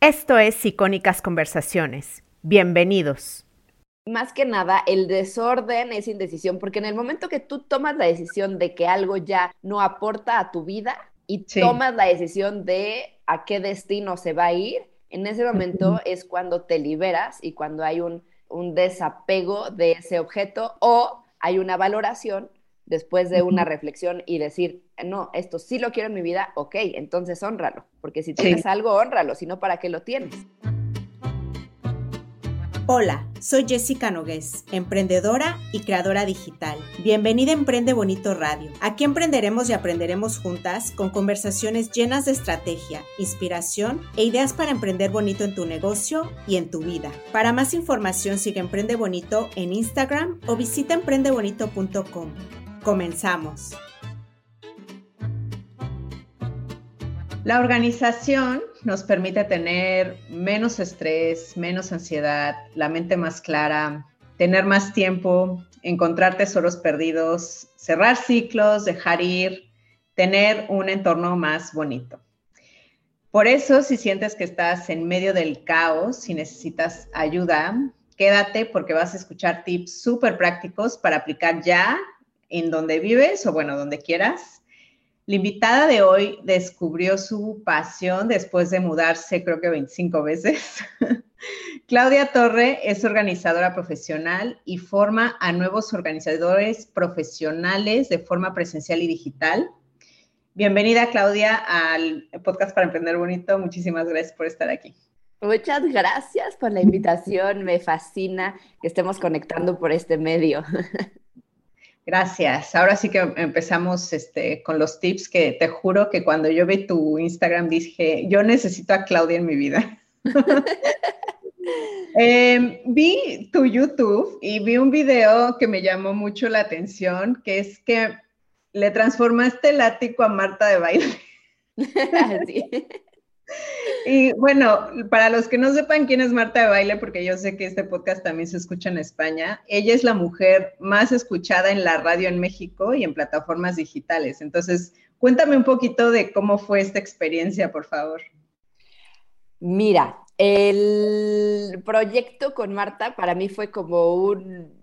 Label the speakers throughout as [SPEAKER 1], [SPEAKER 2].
[SPEAKER 1] Esto es Icónicas Conversaciones. Bienvenidos.
[SPEAKER 2] Más que nada, el desorden es indecisión, porque en el momento que tú tomas la decisión de que algo ya no aporta a tu vida y tomas la decisión de a qué destino se va a ir, en ese momento es cuando te liberas y cuando hay un, un desapego de ese objeto o hay una valoración después de una reflexión y decir, no, esto sí lo quiero en mi vida, ok, entonces honralo, porque si tienes algo, honralo, si no, ¿para qué lo tienes?
[SPEAKER 1] Hola, soy Jessica Nogués, emprendedora y creadora digital. Bienvenida a Emprende Bonito Radio. Aquí emprenderemos y aprenderemos juntas con conversaciones llenas de estrategia, inspiración e ideas para emprender bonito en tu negocio y en tu vida. Para más información sigue Emprende Bonito en Instagram o visita emprendebonito.com. Comenzamos. La organización nos permite tener menos estrés, menos ansiedad, la mente más clara, tener más tiempo, encontrar tesoros perdidos, cerrar ciclos, dejar ir, tener un entorno más bonito. Por eso, si sientes que estás en medio del caos, si necesitas ayuda, quédate porque vas a escuchar tips súper prácticos para aplicar ya en donde vives o bueno, donde quieras. La invitada de hoy descubrió su pasión después de mudarse creo que 25 veces. Claudia Torre es organizadora profesional y forma a nuevos organizadores profesionales de forma presencial y digital. Bienvenida Claudia al podcast para Emprender Bonito. Muchísimas gracias por estar aquí.
[SPEAKER 2] Muchas gracias por la invitación. Me fascina que estemos conectando por este medio.
[SPEAKER 1] Gracias. Ahora sí que empezamos este, con los tips que te juro que cuando yo vi tu Instagram dije, yo necesito a Claudia en mi vida. Em, vi tu YouTube y vi un video que me llamó mucho la atención, que es que le transformaste el ático a Marta de baile. sí. Y bueno, para los que no sepan quién es Marta de Baile, porque yo sé que este podcast también se escucha en España, ella es la mujer más escuchada en la radio en México y en plataformas digitales. Entonces, cuéntame un poquito de cómo fue esta experiencia, por favor.
[SPEAKER 2] Mira, el proyecto con Marta para mí fue como un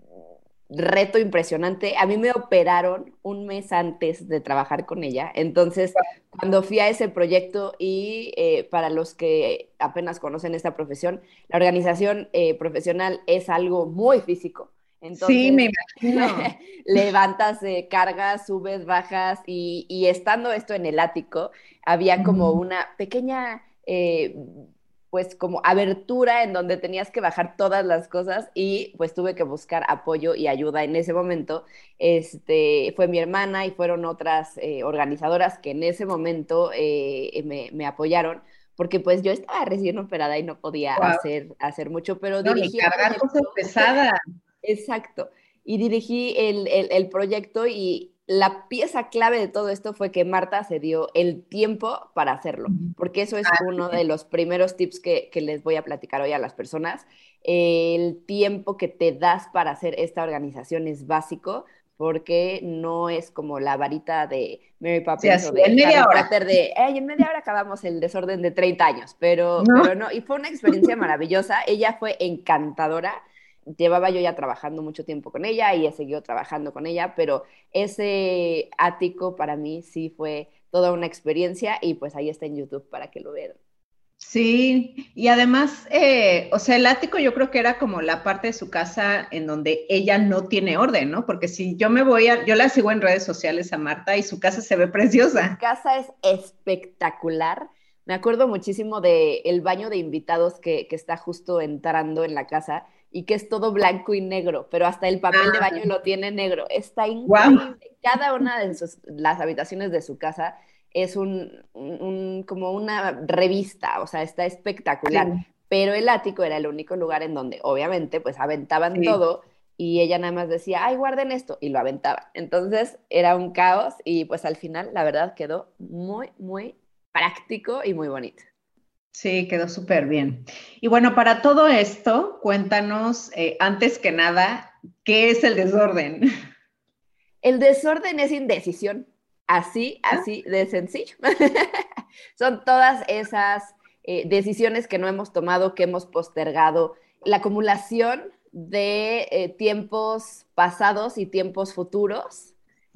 [SPEAKER 2] reto impresionante. A mí me operaron un mes antes de trabajar con ella. Entonces, cuando fui a ese proyecto y eh, para los que apenas conocen esta profesión, la organización eh, profesional es algo muy físico.
[SPEAKER 1] Entonces, sí, me imagino.
[SPEAKER 2] levantas cargas, subes, bajas y, estando esto en el ático, había como una pequeña eh, pues como abertura en donde tenías que bajar todas las cosas y pues tuve que buscar apoyo y ayuda en ese momento. Este, fue mi hermana y fueron otras eh, organizadoras que en ese momento eh, me, apoyaron porque pues yo estaba recién operada y no podía hacer, hacer mucho, pero
[SPEAKER 1] no, dirigí... cargar cosas pesadas.
[SPEAKER 2] Exacto. Y dirigí el, el proyecto y la pieza clave de todo esto fue que Marta se dio el tiempo para hacerlo, porque eso es ah, uno de los primeros tips que, les voy a platicar hoy a las personas. El tiempo que te das para hacer esta organización es básico, porque no es como la varita de Mary Poppins o de en media hora. de, en media hora acabamos el desorden de 30 años, pero pero no, y fue una experiencia maravillosa. Ella fue encantadora llevaba yo ya trabajando mucho tiempo con ella y he seguido trabajando con ella, pero ese ático para mí sí fue toda una experiencia y pues ahí está en YouTube para que lo vean.
[SPEAKER 1] Sí, y además, eh, o sea, el ático yo creo que era como la parte de su casa en donde ella no tiene orden, ¿no? Porque si yo me voy a, yo la sigo en redes sociales a Marta y su casa se ve preciosa.
[SPEAKER 2] Su casa es espectacular. Me acuerdo muchísimo del el baño de invitados que, que está justo entrando en la casa y que es todo blanco y negro, pero hasta el papel de baño ah. lo tiene negro. Está increíble. Cada una de las habitaciones de su casa es un, como una revista, o sea, está espectacular. Pero el ático era el único lugar en donde, obviamente, pues aventaban todo y ella nada más decía, ay, guarden esto, y lo aventaba. Entonces era un caos y pues al final, la verdad, quedó muy, muy práctico y muy bonito.
[SPEAKER 1] Sí, quedó súper bien. Y bueno, para todo esto, cuéntanos, eh, antes que nada, ¿qué es el desorden?
[SPEAKER 2] El desorden es indecisión, así, ah. así de sencillo. Son todas esas eh, decisiones que no hemos tomado, que hemos postergado, la acumulación de eh, tiempos pasados y tiempos futuros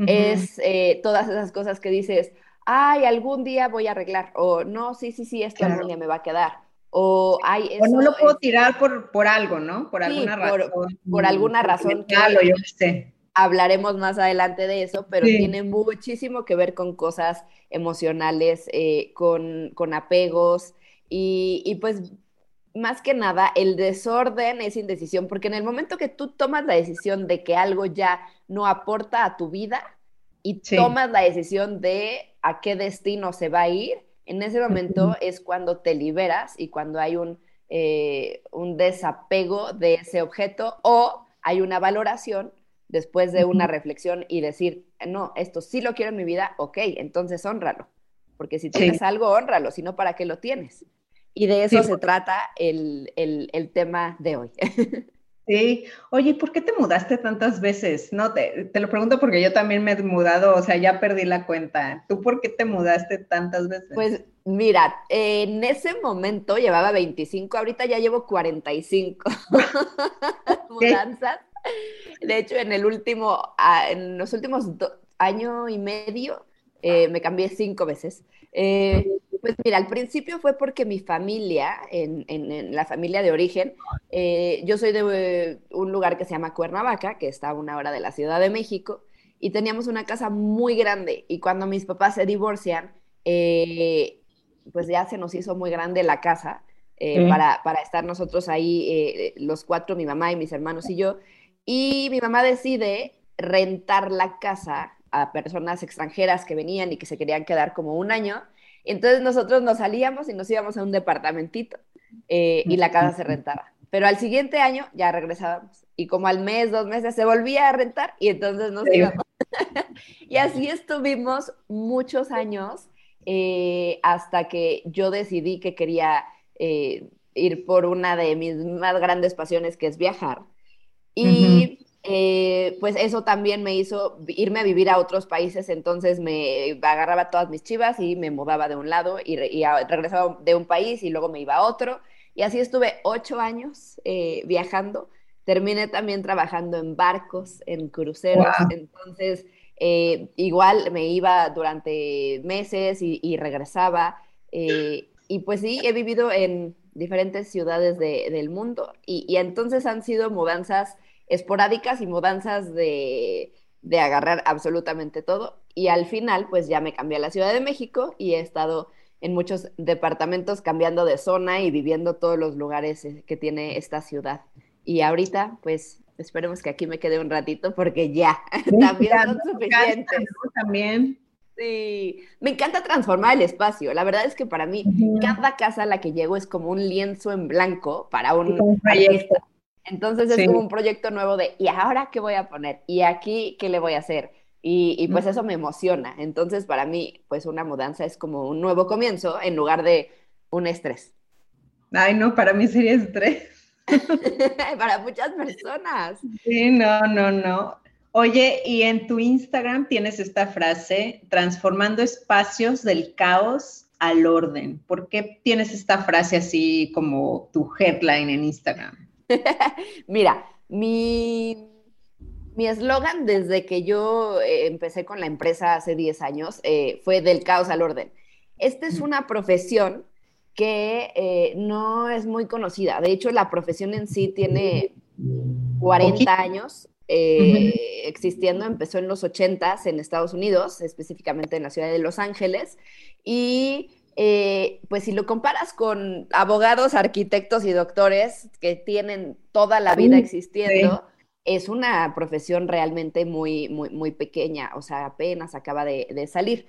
[SPEAKER 2] es todas esas cosas que dices, ay, algún día voy a arreglar, o no, sí, sí, sí, esto algún día me va a quedar. O, ay,
[SPEAKER 1] no lo puedo tirar por, por algo, ¿no? Por alguna razón.
[SPEAKER 2] Por, alguna razón.
[SPEAKER 1] Que, yo sé.
[SPEAKER 2] Hablaremos más adelante de eso, pero tiene muchísimo que ver con cosas emocionales, eh, con, con, apegos y, y pues más que nada, el desorden es indecisión, porque en el momento que tú tomas la decisión de que algo ya no aporta a tu vida y tomas la decisión de a qué destino se va a ir, en ese momento es cuando te liberas y cuando hay un, eh, un desapego de ese objeto o hay una valoración después de una reflexión y decir, no, esto sí lo quiero en mi vida, ok, entonces honralo. Porque si tienes algo, honralo, si no, ¿para qué lo tienes? Y de eso se trata el, tema de hoy.
[SPEAKER 1] Sí, oye, ¿por qué te mudaste tantas veces? No, te, lo pregunto porque yo también me he mudado, o sea, ya perdí la cuenta. ¿Tú por qué te mudaste tantas veces?
[SPEAKER 2] Pues mira, en ese momento llevaba 25, ahorita ya llevo 45 mudanzas. De hecho, en el último, ah, en los últimos año y medio, eh, me cambié cinco veces. Eh, pues mira, al principio fue porque mi familia, en, la familia de origen, eh, yo soy de un lugar que se llama Cuernavaca, que está a una hora de la Ciudad de México, y teníamos una casa muy grande. Y cuando mis papás se divorcian, eh, pues ya se nos hizo muy grande la casa eh, para, para, estar nosotros ahí, los cuatro, mi mamá y mis hermanos y yo. Y mi mamá decide rentar la casa a personas extranjeras que venían y que se querían quedar como un año entonces nosotros nos salíamos y nos íbamos a un departamentito eh, y la casa se rentaba. Pero al siguiente año ya regresábamos. Y como al mes, dos meses, se volvía a rentar y entonces nos íbamos. y así estuvimos muchos años eh, hasta que yo decidí que quería eh, ir por una de mis más grandes pasiones, que es viajar. Y eh, pues eso también me hizo irme a vivir a otros países, entonces me agarraba todas mis chivas y me mudaba de un lado y, regresaba de un país y luego me iba a otro. Y así estuve ocho años eh, viajando. Terminé también trabajando en barcos, en cruceros, entonces eh, igual me iba durante meses y, regresaba. y pues sí, he vivido en diferentes ciudades del mundo y entonces han sido mudanzas esporádicas y mudanzas de, agarrar absolutamente todo. Y al final, pues ya me cambié a la Ciudad de México y he estado en muchos departamentos cambiando de zona y viviendo todos los lugares eh, que tiene esta ciudad. Y ahorita, pues esperemos que aquí me quede un ratito porque ya, también son suficientes.
[SPEAKER 1] También.
[SPEAKER 2] Sí, me encanta transformar el espacio. La verdad es que para mí, cada casa a la que llego es como un lienzo en blanco para un, un entonces es como un proyecto nuevo de, ¿y ahora qué voy a poner? ¿Y aquí qué le voy a hacer? Y, pues eso me emociona. Entonces para mí, pues una mudanza es como un nuevo comienzo en lugar de un estrés.
[SPEAKER 1] Ay, no, para mí sería estrés.
[SPEAKER 2] para muchas personas.
[SPEAKER 1] Sí, no, no, no. Oye, y en tu Instagram tienes esta frase, transformando espacios del caos al orden. ¿Por qué tienes esta frase así como tu headline en Instagram?
[SPEAKER 2] Mira, mi eslogan desde que yo eh, empecé con la empresa hace 10 años eh, fue del caos al orden. Esta es una profesión que eh, no es muy conocida. De hecho, la profesión en sí tiene 40 años existiendo. Empezó en los 80 en Estados Unidos, específicamente en la ciudad de Los Ángeles. Y eh, pues si lo comparas con abogados, arquitectos y doctores que tienen toda la vida existiendo, es una profesión realmente muy, muy, muy pequeña, o sea, apenas acaba de, salir.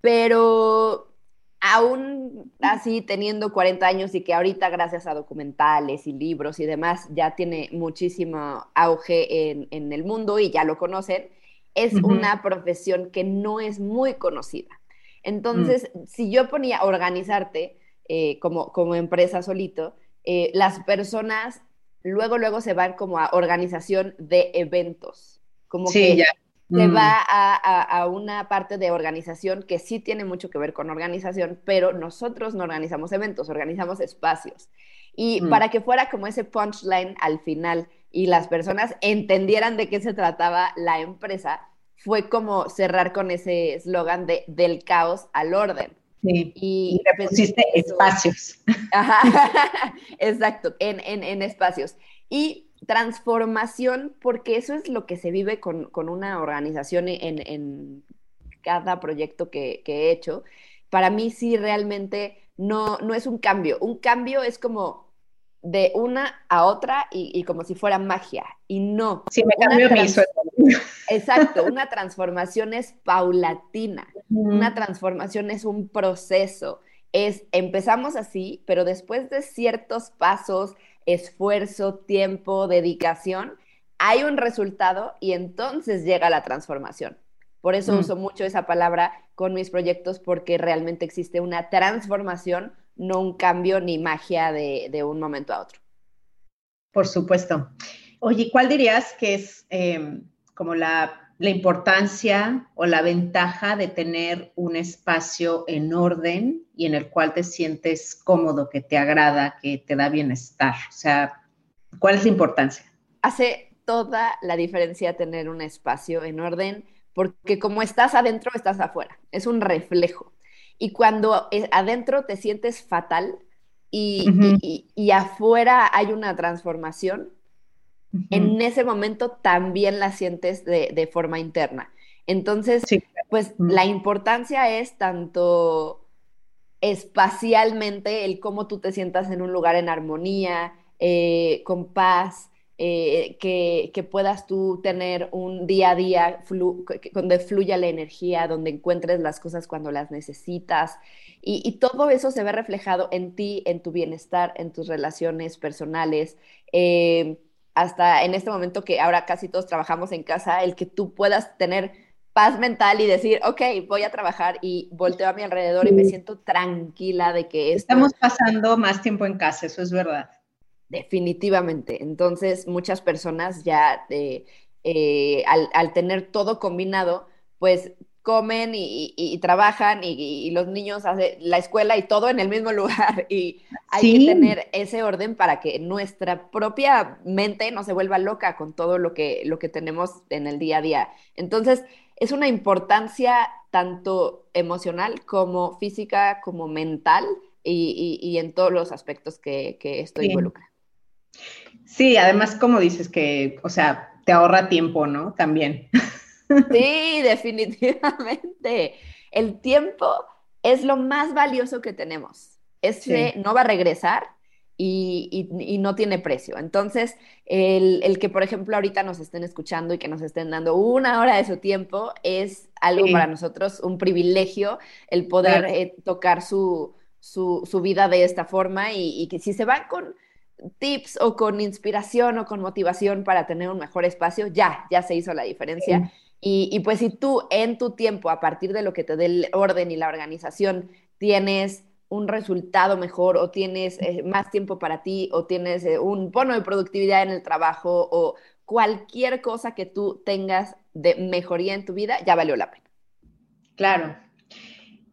[SPEAKER 2] Pero aún así, teniendo 40 años y que ahorita gracias a documentales y libros y demás ya tiene muchísimo auge en, el mundo y ya lo conocen, es una profesión que no es muy conocida. Entonces, mm. si yo ponía organizarte eh, como, como empresa solito, eh, las personas luego, luego se van como a organización de eventos. Como que se mm. va a, una parte de organización que sí tiene mucho que ver con organización, pero nosotros no organizamos eventos, organizamos espacios. Y mm. para que fuera como ese punchline al final y las personas entendieran de qué se trataba la empresa, fue como cerrar con ese eslogan de del caos al orden.
[SPEAKER 1] Sí. Y, y pusiste espacios.
[SPEAKER 2] exacto, en, en espacios. Y transformación, porque eso es lo que se vive con, una organización en, cada proyecto que, he hecho. Para mí sí realmente no, no es un cambio. Un cambio es como de una a otra y, como si fuera magia. Y no.
[SPEAKER 1] Sí, me cambio mi
[SPEAKER 2] Exacto, una transformación es paulatina. Una transformación es un proceso. Es empezamos así, pero después de ciertos pasos, esfuerzo, tiempo, dedicación, hay un resultado y entonces llega la transformación. Por eso mm. uso mucho esa palabra con mis proyectos porque realmente existe una transformación, no un cambio ni magia de, un momento a otro.
[SPEAKER 1] Por supuesto. Oye, ¿cuál dirías que es em, como la, la importancia o la ventaja de tener un espacio en orden y en el cual te sientes cómodo, que te agrada, que te da bienestar? O sea, ¿cuál es la importancia?
[SPEAKER 2] Hace toda la diferencia tener un espacio en orden, porque como estás adentro, estás afuera. Es un reflejo. Y cuando adentro te sientes fatal y, afuera hay una transformación, en ese momento también la sientes de, forma interna. Entonces, pues la importancia es tanto espacialmente, el cómo tú te sientas en un lugar en armonía, eh, con paz, eh, que, puedas tú tener un día a día donde fluya la energía, donde encuentres las cosas cuando las necesitas. Y, todo eso se ve reflejado en ti, en tu bienestar, en tus relaciones personales. Eh, hasta en este momento que ahora casi todos trabajamos en casa, el que tú puedas tener paz mental y decir, ok, voy a trabajar y volteo a mi alrededor y me siento tranquila de que
[SPEAKER 1] Estamos pasando más tiempo en casa, eso es verdad.
[SPEAKER 2] Definitivamente. Entonces, muchas personas ya eh, eh, al, tener todo combinado, pues comen y, trabajan y, los niños hacen la escuela y todo en el mismo lugar. Y hay que tener ese orden para que nuestra propia mente no se vuelva loca con todo lo que, lo que tenemos en el día a día. Entonces, es una importancia tanto emocional como física, como mental y, en todos los aspectos que, esto involucra.
[SPEAKER 1] Sí, además, como dices que, o sea, te ahorra tiempo, ¿no? También.
[SPEAKER 2] Sí, definitivamente. El tiempo es lo más valioso que tenemos. Ese no va a regresar y, no tiene precio. Entonces, el, que, por ejemplo, ahorita nos estén escuchando y que nos estén dando una hora de su tiempo es algo para nosotros, un privilegio, el poder eh, tocar su, vida de esta forma y, que si se van con tips o con inspiración o con motivación para tener un mejor espacio, ya, ya se hizo la diferencia. Y, y, pues si tú en tu tiempo, a partir de lo que te dé el orden y la organización, tienes un resultado mejor o tienes eh, más tiempo para ti o tienes eh, un bono de productividad en el trabajo o cualquier cosa que tú tengas de mejoría en tu vida, ya valió la pena.
[SPEAKER 1] Claro.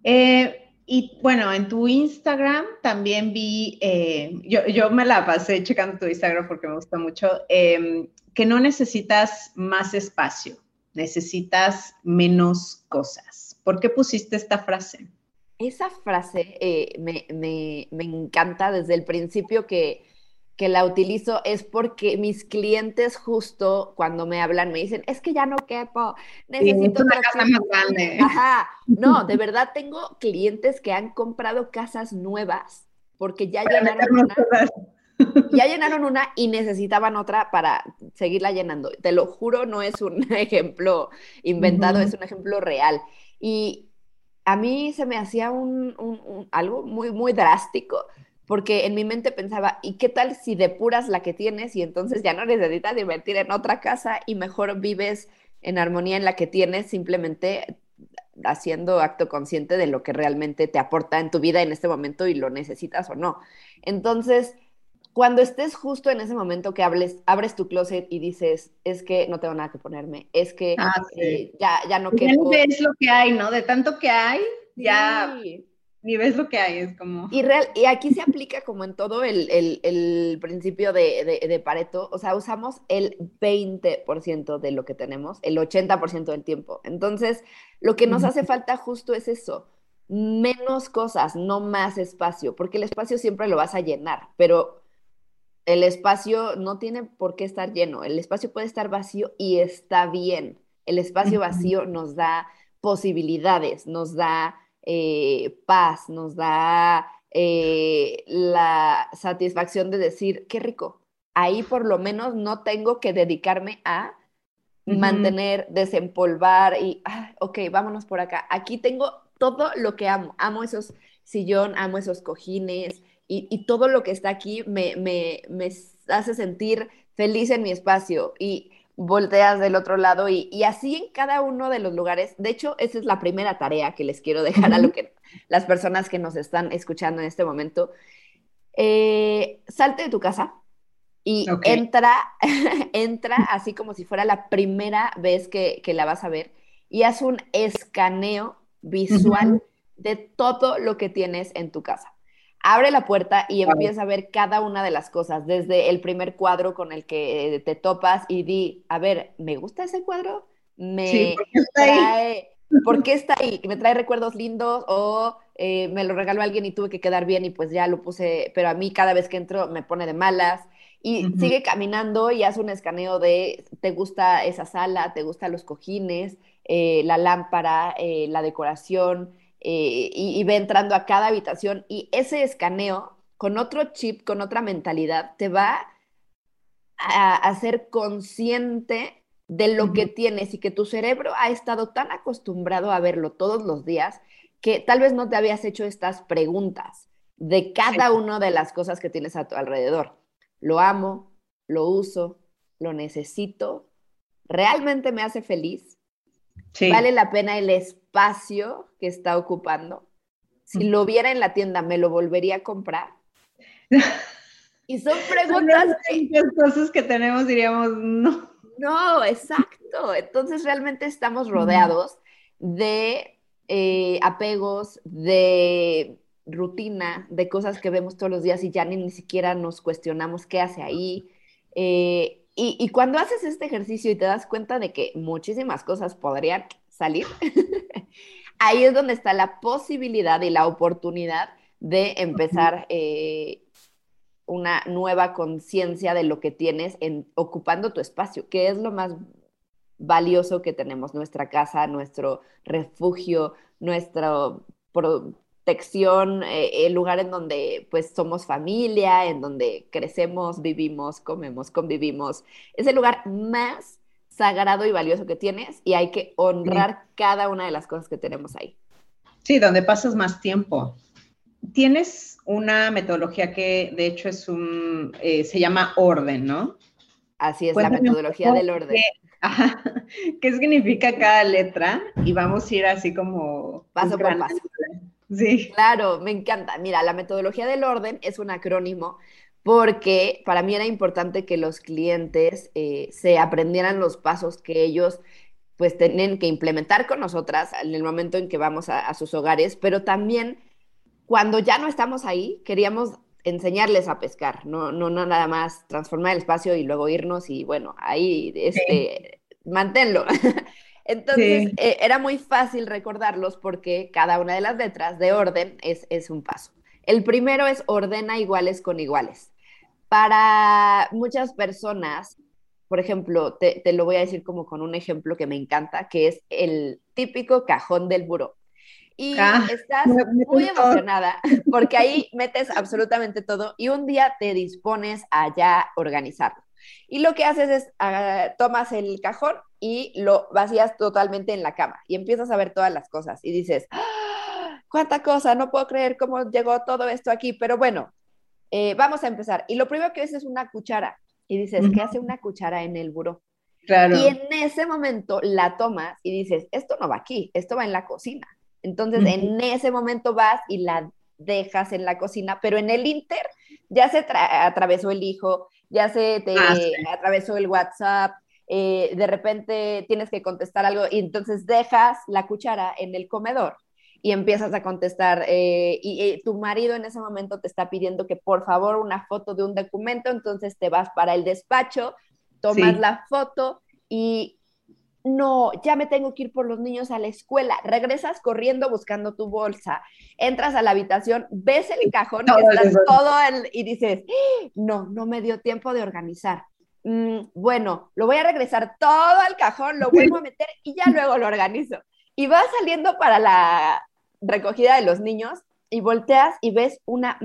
[SPEAKER 1] Eh, y bueno, en tu Instagram también vi, yo, yo, me la pasé checando tu Instagram porque me gusta mucho, em, que no necesitas más espacio, necesitas menos cosas. ¿Por qué pusiste esta frase?
[SPEAKER 2] Esa frase eh, me, encanta desde el principio que, la utilizo, es porque mis clientes justo cuando me hablan me dicen, es que ya no quepo,
[SPEAKER 1] necesito una casa más grande.
[SPEAKER 2] Ajá, no, de verdad tengo clientes que han comprado casas nuevas porque ya llenaron una. Ya llenaron una y necesitaban otra para seguirla llenando. Te lo juro, no es un ejemplo inventado, es un ejemplo real. Y, a mí se me hacía un, algo muy, muy drástico, porque en mi mente pensaba, ¿y qué tal si depuras la que tienes y entonces ya no necesitas invertir en otra casa y mejor vives en armonía en la que tienes, simplemente haciendo acto consciente de lo que realmente te aporta en tu vida en este momento y lo necesitas o no? Entonces, cuando estés justo en ese momento que hables, abres tu closet y dices, es que no tengo nada que ponerme, es que ah, eh, ya, ya no
[SPEAKER 1] quepo. ves lo que hay, ¿no? De tanto que hay, ya ni ves lo que hay, es como...
[SPEAKER 2] Y, real, y aquí se aplica como en todo el, principio de, Pareto, o sea, usamos el 20% de lo que tenemos, el 80% del tiempo. Entonces, lo que nos hace falta justo es eso, menos cosas, no más espacio, porque el espacio siempre lo vas a llenar, pero el espacio no tiene por qué estar lleno, el espacio puede estar vacío y está bien. El espacio vacío nos da posibilidades, nos da eh, paz, nos da eh, la satisfacción de decir, qué rico, ahí por lo menos no tengo que dedicarme a mantener, desempolvar y, ah, ok, vámonos por acá. Aquí tengo todo lo que amo. Amo esos sillón, amo esos cojines y, todo lo que está aquí me, me, me hace sentir feliz en mi espacio. Y volteas del otro lado y, así en cada uno de los lugares. De hecho, esa es la primera tarea que les quiero dejar a lo que las personas que nos están escuchando en este momento. Eh, salte de tu casa y entra, entra así como si fuera la primera vez que, la vas a ver y haz un escaneo visual de todo lo que tienes en tu casa abre la puerta y empieza a ver cada una de las cosas, desde el primer cuadro con el que te topas y di, a ver, ¿me gusta ese cuadro? Me ¿por qué está trae, ahí? ¿por qué está ahí? ¿Me trae recuerdos lindos o eh, me lo regaló alguien y tuve que quedar bien y pues ya lo puse, pero a mí cada vez que entro me pone de malas? Y sigue caminando y hace un escaneo de, ¿te gusta esa sala? ¿Te gustan los cojines? Eh, la lámpara, eh, la decoración, eh, y, ve entrando a cada habitación y ese escaneo con otro chip, con otra mentalidad, te va a hacer consciente de lo que tienes y que tu cerebro ha estado tan acostumbrado a verlo todos los días que tal vez no te habías hecho estas preguntas de cada una de las cosas que tienes a tu alrededor. Lo amo, lo uso, lo necesito, realmente me hace feliz, vale la pena el espacio que está ocupando. Si lo viera en la tienda, ¿me lo volvería a comprar? Y son preguntas.
[SPEAKER 1] Son cosas que tenemos, diríamos, no.
[SPEAKER 2] No, exacto. Entonces realmente estamos rodeados de eh, apegos, de rutina, de cosas que vemos todos los días y ya ni, ni siquiera nos cuestionamos qué hace ahí. Eh, y, cuando haces este ejercicio y te das cuenta de que muchísimas cosas podrían salir, ahí es donde está la posibilidad y la oportunidad de empezar eh, una nueva conciencia de lo que tienes en, ocupando tu espacio, que es lo más valioso que tenemos, nuestra casa, nuestro refugio, nuestra eh, el lugar en donde pues somos familia, en donde crecemos, vivimos, comemos, convivimos. Es el lugar más sagrado y valioso que tienes y hay que honrar cada una de las cosas que tenemos ahí.
[SPEAKER 1] Sí, donde pasas más tiempo. Tienes una metodología que de hecho es un, eh, se llama orden, ¿no?
[SPEAKER 2] Así es, la metodología del orden.
[SPEAKER 1] Qué, significa cada letra? Y vamos a ir así como...
[SPEAKER 2] Paso por paso. Sí. Claro, me encanta. Mira, la metodología del orden es un acrónimo porque para mí era importante que los clientes eh, se aprendieran los pasos que ellos pues tienen que implementar con nosotras en el momento en que vamos a, sus hogares, pero también cuando ya no estamos ahí, queríamos enseñarles a pescar, no, no, no nada más transformar el espacio y luego irnos y bueno, ahí este, manténlo. Entonces eh, era muy fácil recordarlos porque cada una de las letras de orden es, es un paso. El primero es ordena iguales con iguales. Para muchas personas, por ejemplo, te, lo voy a decir como con un ejemplo que me encanta, que es el típico cajón del buró. Y ah, estás muy emocionada porque ahí metes absolutamente todo y un día te dispones a ya organizarlo. Y lo que haces es, ah, tomas el cajón y lo vacías totalmente en la cama y empiezas a ver todas las cosas y dices, ¡Ah! cuánta cosa, no puedo creer cómo llegó todo esto aquí, pero bueno, eh, vamos a empezar. Y lo primero que ves es una cuchara. Y dices, ¿qué hace una cuchara en el buró? Claro. Y en ese momento la tomas y dices, esto no va aquí, esto va en la cocina. Entonces, en ese momento vas y la dejas en la cocina, pero en el inter ya se atravesó el hijo, ya se te ah, atravesó el WhatsApp, eh, de repente tienes que contestar algo y entonces dejas la cuchara en el comedor y empiezas a contestar eh, y, tu marido en ese momento te está pidiendo que por favor una foto de un documento, entonces te vas para el despacho, tomas la foto y no, ya me tengo que ir por los niños a la escuela. Regresas corriendo buscando tu bolsa, entras a la habitación, ves el cajón todo el, y dices, no, no me dio tiempo de organizar. Mm, bueno, lo voy a regresar todo al cajón, lo vuelvo a meter y ya luego lo organizo. Y vas saliendo para la recogida de los niños y volteas y ves una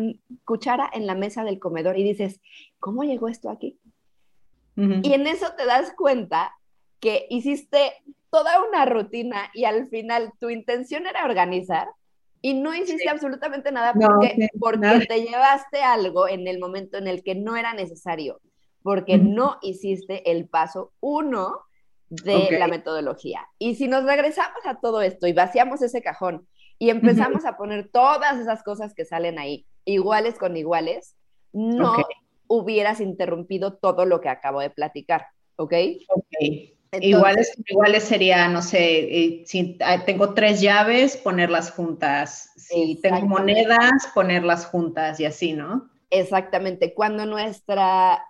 [SPEAKER 2] cuchara en la mesa del comedor y dices, ¿cómo llegó esto aquí? Y en eso te das cuenta que hiciste toda una rutina y al final tu intención era organizar y no hiciste absolutamente nada porque, porque te llevaste algo en el momento en el que no era necesario, porque no hiciste el paso uno de la metodología. Y si nos regresamos a todo esto y vaciamos ese cajón y empezamos a poner todas esas cosas que salen ahí, iguales con iguales, no hubieras interrumpido todo lo que acabo de platicar, ¿ok?
[SPEAKER 1] Ok iguales, iguales sería, no sé, eh, si ah, tengo tres llaves, ponerlas juntas. Si tengo monedas, ponerlas juntas y así, ¿no?
[SPEAKER 2] Exactamente. Cuando nuestra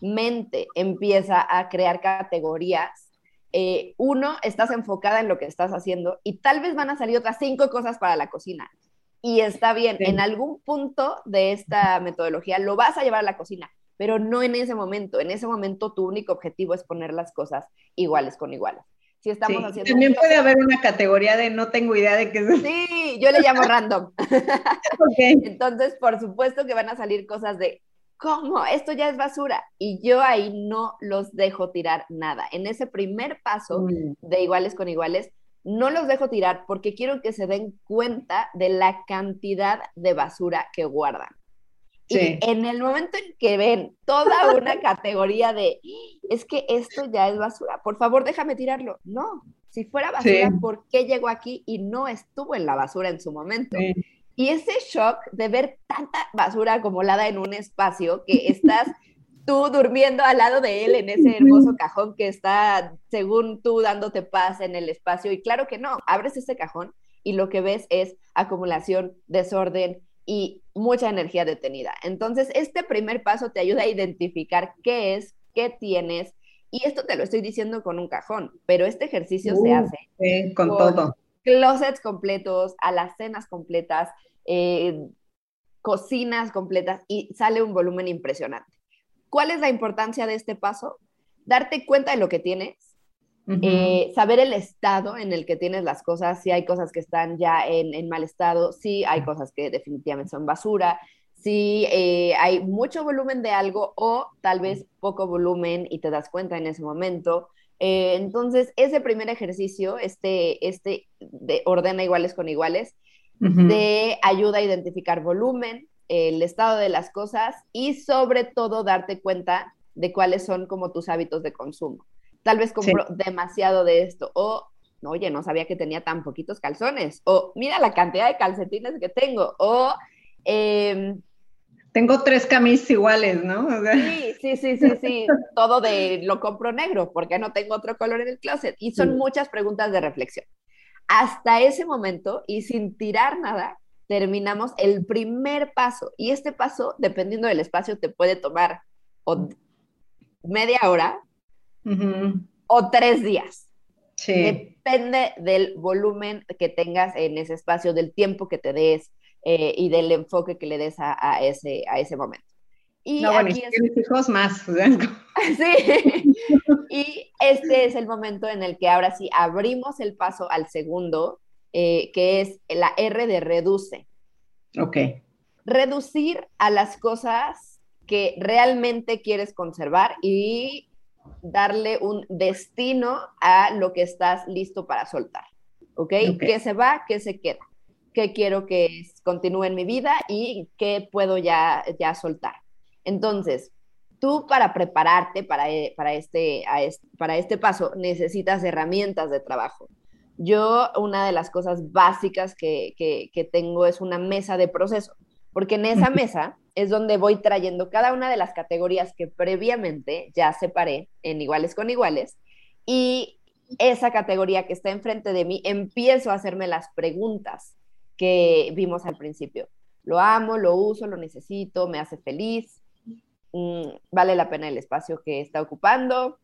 [SPEAKER 2] mente empieza a crear categorías, eh, uno, estás enfocada en lo que estás haciendo y tal vez van a salir otras cinco cosas para la cocina. Y está bien, en algún punto de esta metodología lo vas a llevar a la cocina, pero no en ese momento. En ese momento tu único objetivo es poner las cosas iguales con iguales.
[SPEAKER 1] Si estamos haciendo también puede haber una categoría de no tengo idea de qué es.
[SPEAKER 2] Sí, yo le llamo random. Entonces, por supuesto que van a salir cosas de, ¿cómo? Esto ya es basura. Y yo ahí no los dejo tirar nada. En ese primer paso mm. de iguales con iguales, no los dejo tirar porque quiero que se den cuenta de la cantidad de basura que guardan. Y en el momento en que ven toda una categoría de, es que esto ya es basura, por favor déjame tirarlo. No, si fuera basura, ¿por qué llegó aquí y no estuvo en la basura en su momento? Y ese shock de ver tanta basura acumulada en un espacio que estás tú durmiendo al lado de él en ese hermoso cajón que está, según tú, dándote paz en el espacio. Y claro que no, abres ese cajón y lo que ves es acumulación, desorden, y mucha energía detenida. Entonces, este primer paso te ayuda a identificar qué es, qué tienes, y esto te lo estoy diciendo con un cajón, pero este ejercicio se
[SPEAKER 1] hace con, todo.
[SPEAKER 2] Closets completos, alacenas completas, eh, cocinas completas y sale un volumen impresionante. ¿Cuál es la importancia de este paso? Darte cuenta de lo que tienes, eh, saber el estado en el que tienes las cosas, si hay cosas que están ya en, mal estado, si hay cosas que definitivamente son basura, si eh, hay mucho volumen de algo o tal vez poco volumen y te das cuenta en ese momento. Eh, entonces, ese primer ejercicio, este, este de ordena iguales con iguales, te ayuda a identificar volumen, el estado de las cosas y sobre todo darte cuenta de cuáles son como tus hábitos de consumo tal vez compro demasiado de esto, o, oye, no sabía que tenía tan poquitos calzones, o mira la cantidad de calcetines que tengo, o... Em,
[SPEAKER 1] tengo tres camisas iguales, ¿no?
[SPEAKER 2] Sí, sí, sí, sí, sí, todo de lo compro negro, porque no tengo otro color en el closet. Y son muchas preguntas de reflexión. Hasta ese momento, y sin tirar nada, terminamos el primer paso. Y este paso, dependiendo del espacio, te puede tomar media hora, o tres días. Depende del volumen que tengas en ese espacio, del tiempo que te des eh, y del enfoque que le des a, ese, a ese momento.
[SPEAKER 1] Y no, bueno, hijos más.
[SPEAKER 2] sí. y este es el momento en el que ahora sí abrimos el paso al segundo, eh, que es la R de reduce.
[SPEAKER 1] Ok.
[SPEAKER 2] Reducir a las cosas que realmente quieres conservar y darle un destino a lo que estás listo para soltar. ¿Ok? ¿Qué se va? ¿Qué se queda? ¿Qué quiero que continúe en mi vida y qué puedo ya, ya soltar? Entonces, tú para prepararte para, eh, para, este, para este paso necesitas herramientas de trabajo. Yo, una de las cosas básicas que, que, tengo es una mesa de proceso. Porque en esa mesa es donde voy trayendo cada una de las categorías que previamente ya separé en iguales con iguales y esa categoría que está enfrente de mí empiezo a hacerme las preguntas que vimos al principio. Lo amo, lo uso, lo necesito, me hace feliz, mm, vale la pena el espacio que está ocupando,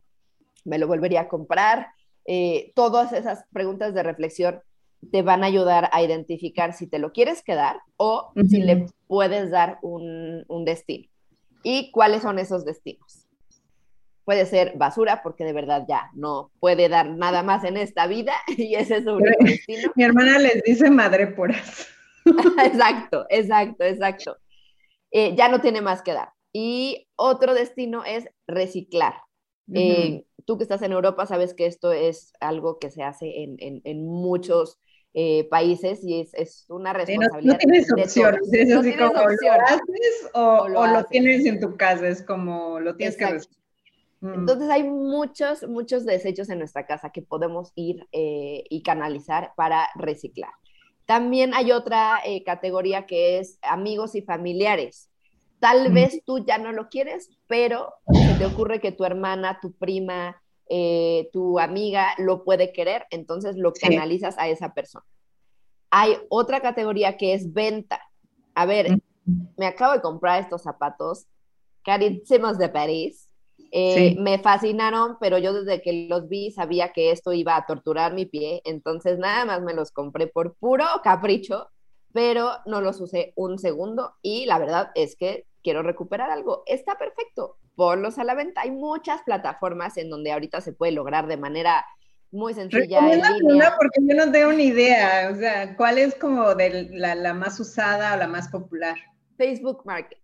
[SPEAKER 2] me lo volvería a comprar. Eh, todas esas preguntas de reflexión te van a ayudar a identificar si te lo quieres quedar o si le puedes dar un, destino. ¿Y cuáles son esos destinos? Puede ser basura porque de verdad ya no puede dar nada más en esta vida y ese es su único destino.
[SPEAKER 1] Mi hermana les dice madre puras.
[SPEAKER 2] exacto, exacto, exacto. Eh, ya no tiene más que dar. Y otro destino es reciclar. Eh, tú que estás en Europa sabes que esto es algo que se hace en, en muchos eh, países y es, es una responsabilidad.
[SPEAKER 1] no, tienes opciones, es así como lo haces o, lo, tienes en tu casa, es como lo tienes que
[SPEAKER 2] mm. Entonces hay muchos, muchos desechos en nuestra casa que podemos ir eh, y canalizar para reciclar. También hay otra eh, categoría que es amigos y familiares. Tal vez tú ya no lo quieres, pero se te ocurre que tu hermana, tu prima, eh, tu amiga lo puede querer, entonces lo canalizas a esa persona. Hay otra categoría que es venta. A ver, me acabo de comprar estos zapatos carísimos de París. Eh, me fascinaron, pero yo desde que los vi sabía que esto iba a torturar mi pie, entonces nada más me los compré por puro capricho, pero no los usé un segundo y la verdad es que quiero recuperar algo. Está perfecto, ponlos a la venta. Hay muchas plataformas en donde ahorita se puede lograr de manera muy sencilla. En
[SPEAKER 1] línea. porque yo no tengo ni idea. O sea, ¿cuál es como de la, más usada o la más popular?
[SPEAKER 2] Facebook Market.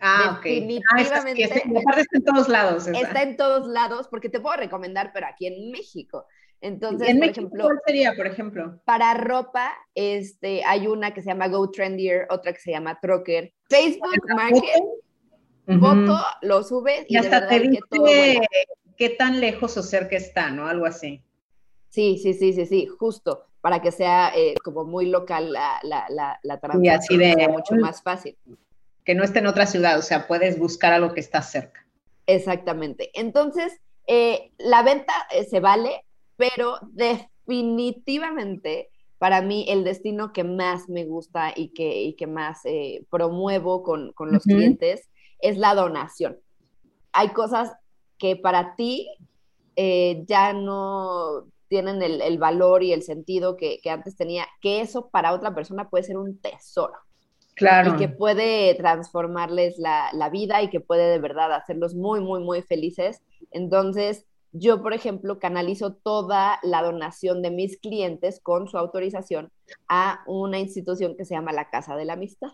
[SPEAKER 1] Ah, ok. Definitivamente. Ah, está en todos lados.
[SPEAKER 2] Está en todos lados, porque te puedo recomendar, pero aquí en México. Entonces,
[SPEAKER 1] ¿En por México, ejemplo, ¿cuál sería, por ejemplo?
[SPEAKER 2] Para ropa, este, hay una que se llama Go Trendier, otra que se llama Trocker. Facebook Market foto, lo subes
[SPEAKER 1] y, hasta te dice qué tan lejos o cerca está, ¿no? Algo así.
[SPEAKER 2] Sí, sí, sí, sí, sí, justo, para que sea eh, como muy local la, la, la, la
[SPEAKER 1] y así de,
[SPEAKER 2] mucho más fácil.
[SPEAKER 1] Que no esté en otra ciudad, o sea, puedes buscar algo que está cerca.
[SPEAKER 2] Exactamente. Entonces, eh, la venta eh, se vale, pero definitivamente para mí el destino que más me gusta y que, y que más promuevo con, con los clientes es la donación. Hay cosas que para ti eh, ya no tienen el, valor y el sentido que, antes tenía, que eso para otra persona puede ser un tesoro.
[SPEAKER 1] Claro.
[SPEAKER 2] Y que puede transformarles la, la, vida y que puede de verdad hacerlos muy, muy, muy felices. Entonces, yo, por ejemplo, canalizo toda la donación de mis clientes con su autorización a una institución que se llama la Casa de la Amistad.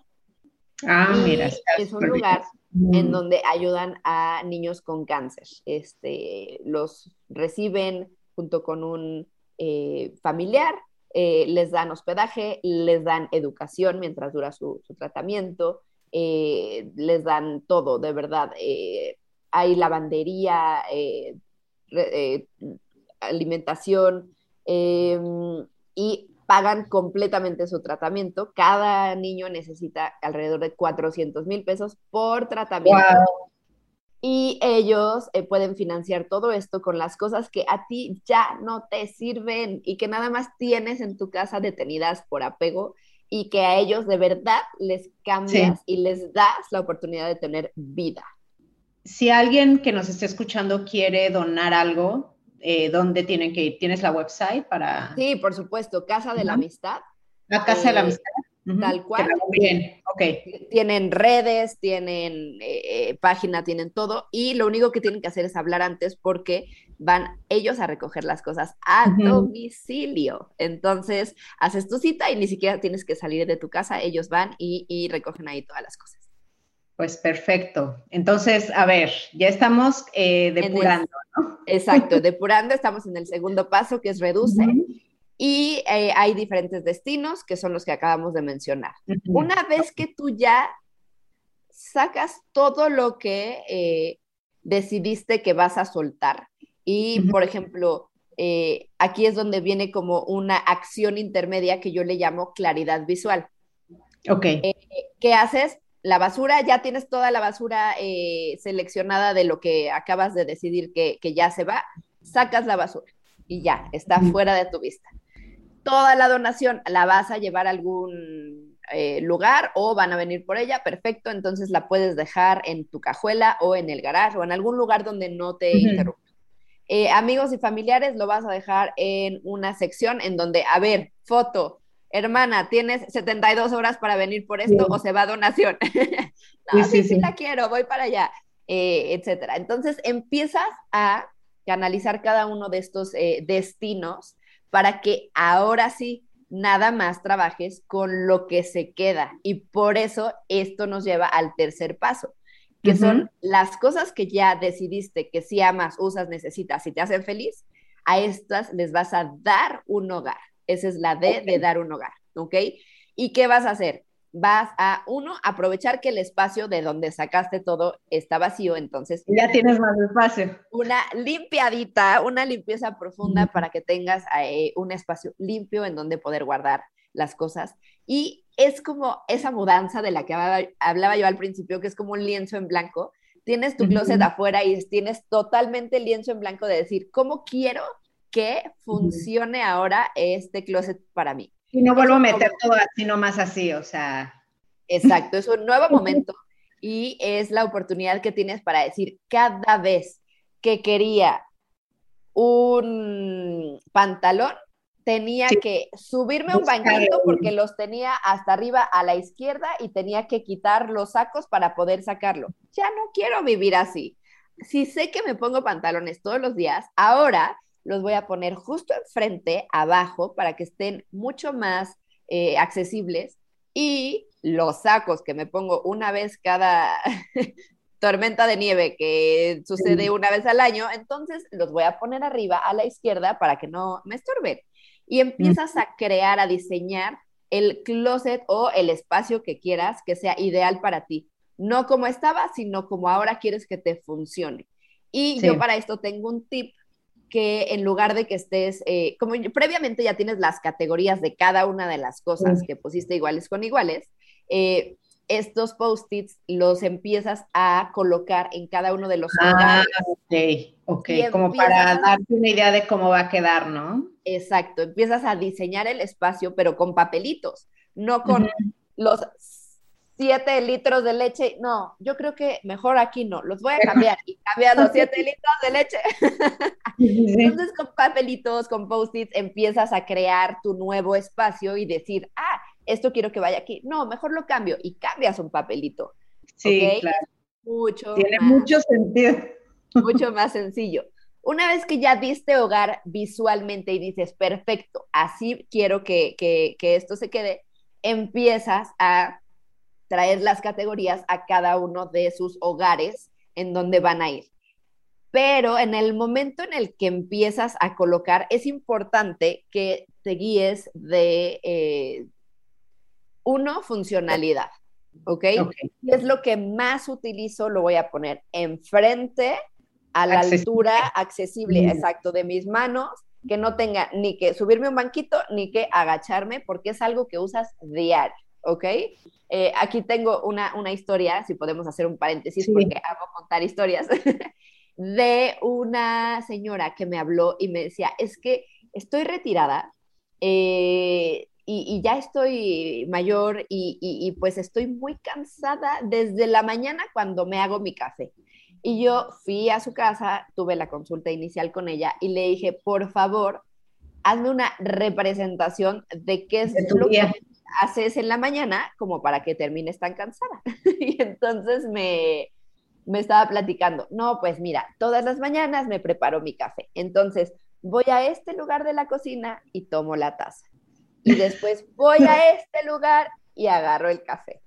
[SPEAKER 1] Ah, mira.
[SPEAKER 2] Es un lugar en donde ayudan a niños con cáncer. Este, los reciben junto con un eh, familiar, eh, les dan hospedaje, les dan educación mientras dura su, tratamiento, eh, les dan todo, de verdad. hay lavandería, alimentación y pagan completamente su tratamiento. Cada niño necesita alrededor de 400 mil pesos por tratamiento. Y ellos eh, pueden financiar todo esto con las cosas que a ti ya no te sirven y que nada más tienes en tu casa detenidas por apego y que a ellos de verdad les cambias y les das la oportunidad de tener vida.
[SPEAKER 1] Si alguien que nos esté escuchando quiere donar algo, eh, dónde tienen que ir. ¿Tienes la website para...?
[SPEAKER 2] Sí, por supuesto, Casa de la Amistad.
[SPEAKER 1] La Casa de la eh, Amistad.
[SPEAKER 2] Tal cual.
[SPEAKER 1] Bien, ok.
[SPEAKER 2] Tienen redes, tienen eh, página, tienen todo. Y lo único que tienen que hacer es hablar antes porque van ellos a recoger las cosas a domicilio. Entonces, haces tu cita y ni siquiera tienes que salir de tu casa. Ellos van y, y recogen ahí todas las cosas.
[SPEAKER 1] Pues perfecto. Entonces, a ver, ya estamos eh, depurando, ¿no?
[SPEAKER 2] Exacto, depurando, estamos en el segundo paso que es reduce. Y eh, hay diferentes destinos que son los que acabamos de mencionar. Una vez que tú ya sacas todo lo que eh, decidiste que vas a soltar, y por ejemplo, aquí es donde viene como una acción intermedia que yo le llamo claridad visual.
[SPEAKER 1] Ok
[SPEAKER 2] ¿qué haces? La basura, ya tienes toda la basura eh, seleccionada de lo que acabas de decidir que, ya se va, sacas la basura y ya, está fuera de tu vista. Toda la donación la vas a llevar a algún eh, lugar o van a venir por ella, perfecto, entonces la puedes dejar en tu cajuela o en el garage o en algún lugar donde no te interrumpa. Eh, amigos y familiares lo vas a dejar en una sección en donde, a ver, foto, hermana, tienes 72 horas para venir por esto o se va a donación. no, sí, sí, la quiero, voy para allá, eh, etcétera. Entonces empiezas a canalizar cada uno de estos eh, destinos para que ahora sí nada más trabajes con lo que se queda. Y por eso esto nos lleva al tercer paso, que son las cosas que ya decidiste que si amas, usas, necesitas y te hacen feliz, a estas les vas a dar un hogar. Esa es la D de dar un hogar, ¿ok? ¿Y qué vas a hacer? Vas a, uno, aprovechar que el espacio de donde sacaste todo está vacío, entonces...
[SPEAKER 1] Ya tienes más espacio.
[SPEAKER 2] Una limpiadita, una limpieza profunda para que tengas eh, un espacio limpio en donde poder guardar las cosas. Y es como esa mudanza de la que hablaba, yo al principio, que es como un lienzo en blanco. Tienes tu closet afuera y tienes totalmente lienzo en blanco de decir, ¿cómo quiero que funcione ahora este closet para mí.
[SPEAKER 1] Y no vuelvo a meter todo así, más así, o sea.
[SPEAKER 2] Exacto, es un nuevo momento y es la oportunidad que tienes para decir cada vez que quería un pantalón, tenía que subirme un banquito porque los tenía hasta arriba a la izquierda y tenía que quitar los sacos para poder sacarlo. Ya no quiero vivir así. Si sé que me pongo pantalones todos los días, ahora los voy a poner justo enfrente, abajo, para que estén mucho más eh, accesibles. Y los sacos que me pongo una vez cada tormenta de nieve que sucede una vez al año, entonces los voy a poner arriba a la izquierda para que no me estorben. Y empiezas a crear, a diseñar el closet o el espacio que quieras que sea ideal para ti. No como estaba, sino como ahora quieres que te funcione. Y yo para esto tengo un tip que en lugar de que estés, eh, como previamente ya tienes las categorías de cada una de las cosas que pusiste iguales con iguales, eh, estos post-its los empiezas a colocar en cada uno de los
[SPEAKER 1] ah, Ok, ok, como para darte una idea de cómo va a quedar, ¿no?
[SPEAKER 2] Exacto, empiezas a diseñar el espacio, pero con papelitos, no con los siete litros de leche. No, yo creo que mejor aquí no, los voy a cambiar y cambiar los siete litros de leche. Entonces con papelitos, con post-its, empiezas a crear tu nuevo espacio y decir, ah, esto quiero que vaya aquí. No, mejor lo cambio y cambias un papelito.
[SPEAKER 1] Sí, claro.
[SPEAKER 2] Mucho
[SPEAKER 1] Tiene mucho sentido.
[SPEAKER 2] Mucho más sencillo. Una vez que ya diste hogar visualmente y dices, perfecto, así quiero que, que, que esto se quede, empiezas a traer las categorías a cada uno de sus hogares en donde van a ir. Pero en el momento en el que empiezas a colocar, es importante que te guíes de, eh, uno, funcionalidad, ¿ok? es lo que más utilizo? Lo voy a poner enfrente, a la altura accesible, exacto, de mis manos, que no tenga ni que subirme un banquito ni que agacharme, porque es algo que usas diario, ¿ok? Eh, aquí tengo una, historia, si podemos hacer un paréntesis, porque hago contar historias, de una señora que me habló y me decía, es que estoy retirada eh, y, ya estoy mayor y, pues estoy muy cansada desde la mañana cuando me hago mi café. Y yo fui a su casa, tuve la consulta inicial con ella y le dije, por favor, hazme una representación de qué es lo que haces en la mañana como para que termines tan cansada. y entonces me, me estaba platicando, no, pues mira, todas las mañanas me preparo mi café. Entonces voy a este lugar de la cocina y tomo la taza. Y después voy a este lugar y agarro el café.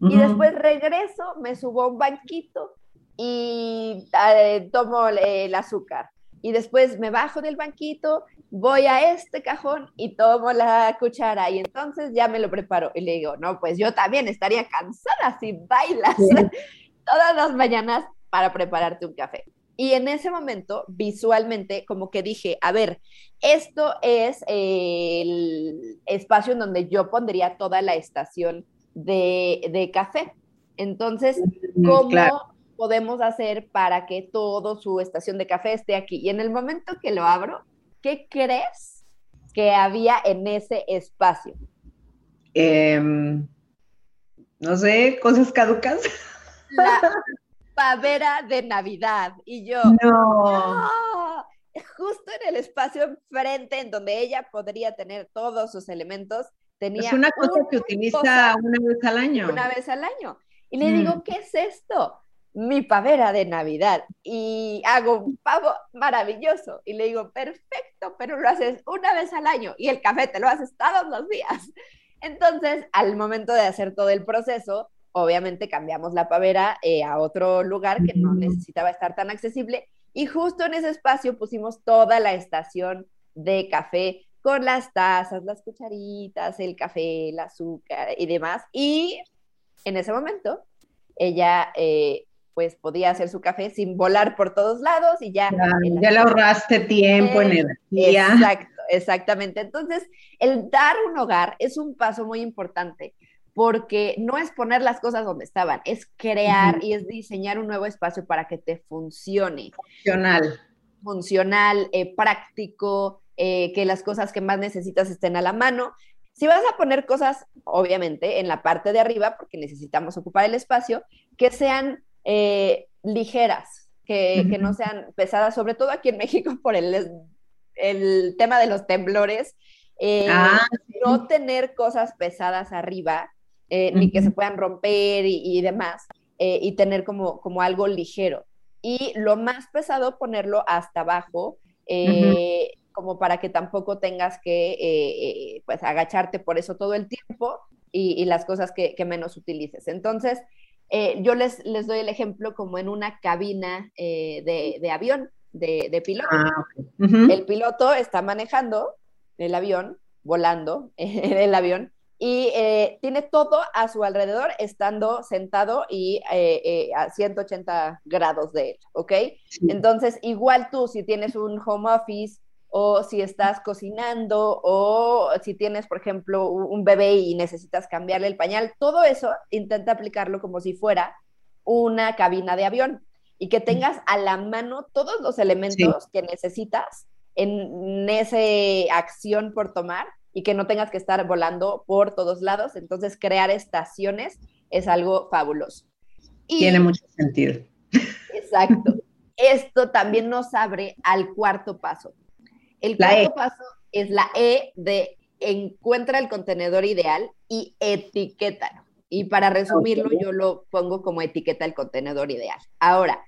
[SPEAKER 2] Y después regreso, me subo a un banquito y eh, tomo el azúcar y después me bajo del banquito, voy a este cajón y tomo la cuchara y entonces ya me lo preparo. Y le digo, no, pues yo también estaría cansada si bailas todas las mañanas para prepararte un café. Y en ese momento, visualmente, como que dije, a ver, esto es el espacio en donde yo pondría toda la estación de, café. Entonces, ¿cómo podemos hacer para que toda su estación de café esté aquí? Y en el momento que lo abro, ¿qué crees que había en ese espacio?
[SPEAKER 1] Em, no sé, cosas caducas.
[SPEAKER 2] La pavera de Navidad. Y yo,
[SPEAKER 1] no.
[SPEAKER 2] justo en el espacio enfrente, en donde ella podría tener todos sus elementos, tenía.
[SPEAKER 1] Es una cosa que utiliza una vez al año.
[SPEAKER 2] Una vez al año. Y le digo, mm. ¿qué es esto? Mi pavera de Navidad. Y hago un pavo maravilloso. Y le digo, perfecto, pero lo haces una vez al año. Y el café te lo haces todos los días. Entonces, al momento de hacer todo el proceso, obviamente cambiamos la pavera eh, a otro lugar que no necesitaba estar tan accesible y justo en ese espacio pusimos toda la estación de café con las tazas, las cucharitas, el café, el azúcar y demás. Y en ese momento ella eh, pues podía hacer su café sin volar por todos lados y ya...
[SPEAKER 1] ya le ahorraste tiempo, energía.
[SPEAKER 2] Exacto, exactamente. Entonces, el dar un hogar es un paso muy importante porque no es poner las cosas donde estaban, es crear y es diseñar un nuevo espacio para que te funcione.
[SPEAKER 1] Funcional.
[SPEAKER 2] Funcional, eh, práctico, eh, que las cosas que más necesitas estén a la mano. Si vas a poner cosas, obviamente, en la parte de arriba, porque necesitamos ocupar el espacio, que sean eh, ligeras, que, no sean pesadas, sobre todo aquí en México por el, el tema de los temblores. Ah, no tener cosas pesadas arriba, eh, ni que se puedan romper y, demás, eh, y tener como, como algo ligero. Y lo más pesado, ponerlo hasta abajo, eh, como para que tampoco tengas que pues agacharte por eso todo el tiempo y, las cosas que, menos utilices. Entonces, yo les, les doy el ejemplo como en una cabina de, avión, de, piloto. Ah, el piloto está manejando el avión, volando el avión, y eh, tiene todo a su alrededor estando sentado y eh, eh, a 180 grados de él, ¿ok? Entonces, igual tú si tienes un home office o si estás cocinando o si tienes, por ejemplo, un bebé y necesitas cambiarle el pañal, todo eso intenta aplicarlo como si fuera una cabina de avión y que tengas a la mano todos los elementos que necesitas en esa acción por tomar y que no tengas que estar volando por todos lados. Entonces, crear estaciones es algo fabuloso.
[SPEAKER 1] Tiene mucho sentido.
[SPEAKER 2] Exacto. Esto también nos abre al cuarto paso. El cuarto e. paso es la E de encuentra el contenedor ideal y etiquétalo. Y para resumirlo, yo lo pongo como etiqueta el contenedor ideal. Ahora,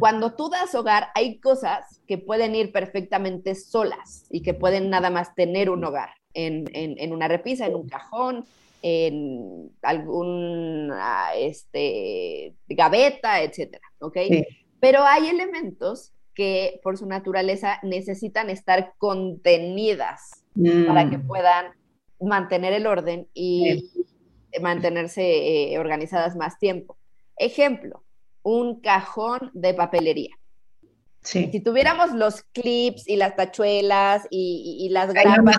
[SPEAKER 2] cuando tú das hogar, hay cosas que pueden ir perfectamente solas y que pueden nada más tener un hogar en, una repisa, en un cajón, en algún este, gaveta, etcétera, ¿ok? Pero hay elementos que por su naturaleza necesitan estar contenidas para que mm. puedan mantener el orden y mantenerse eh, organizadas más tiempo. Ejemplo, un cajón de papelería. Si tuviéramos los clips y las tachuelas y, las grapas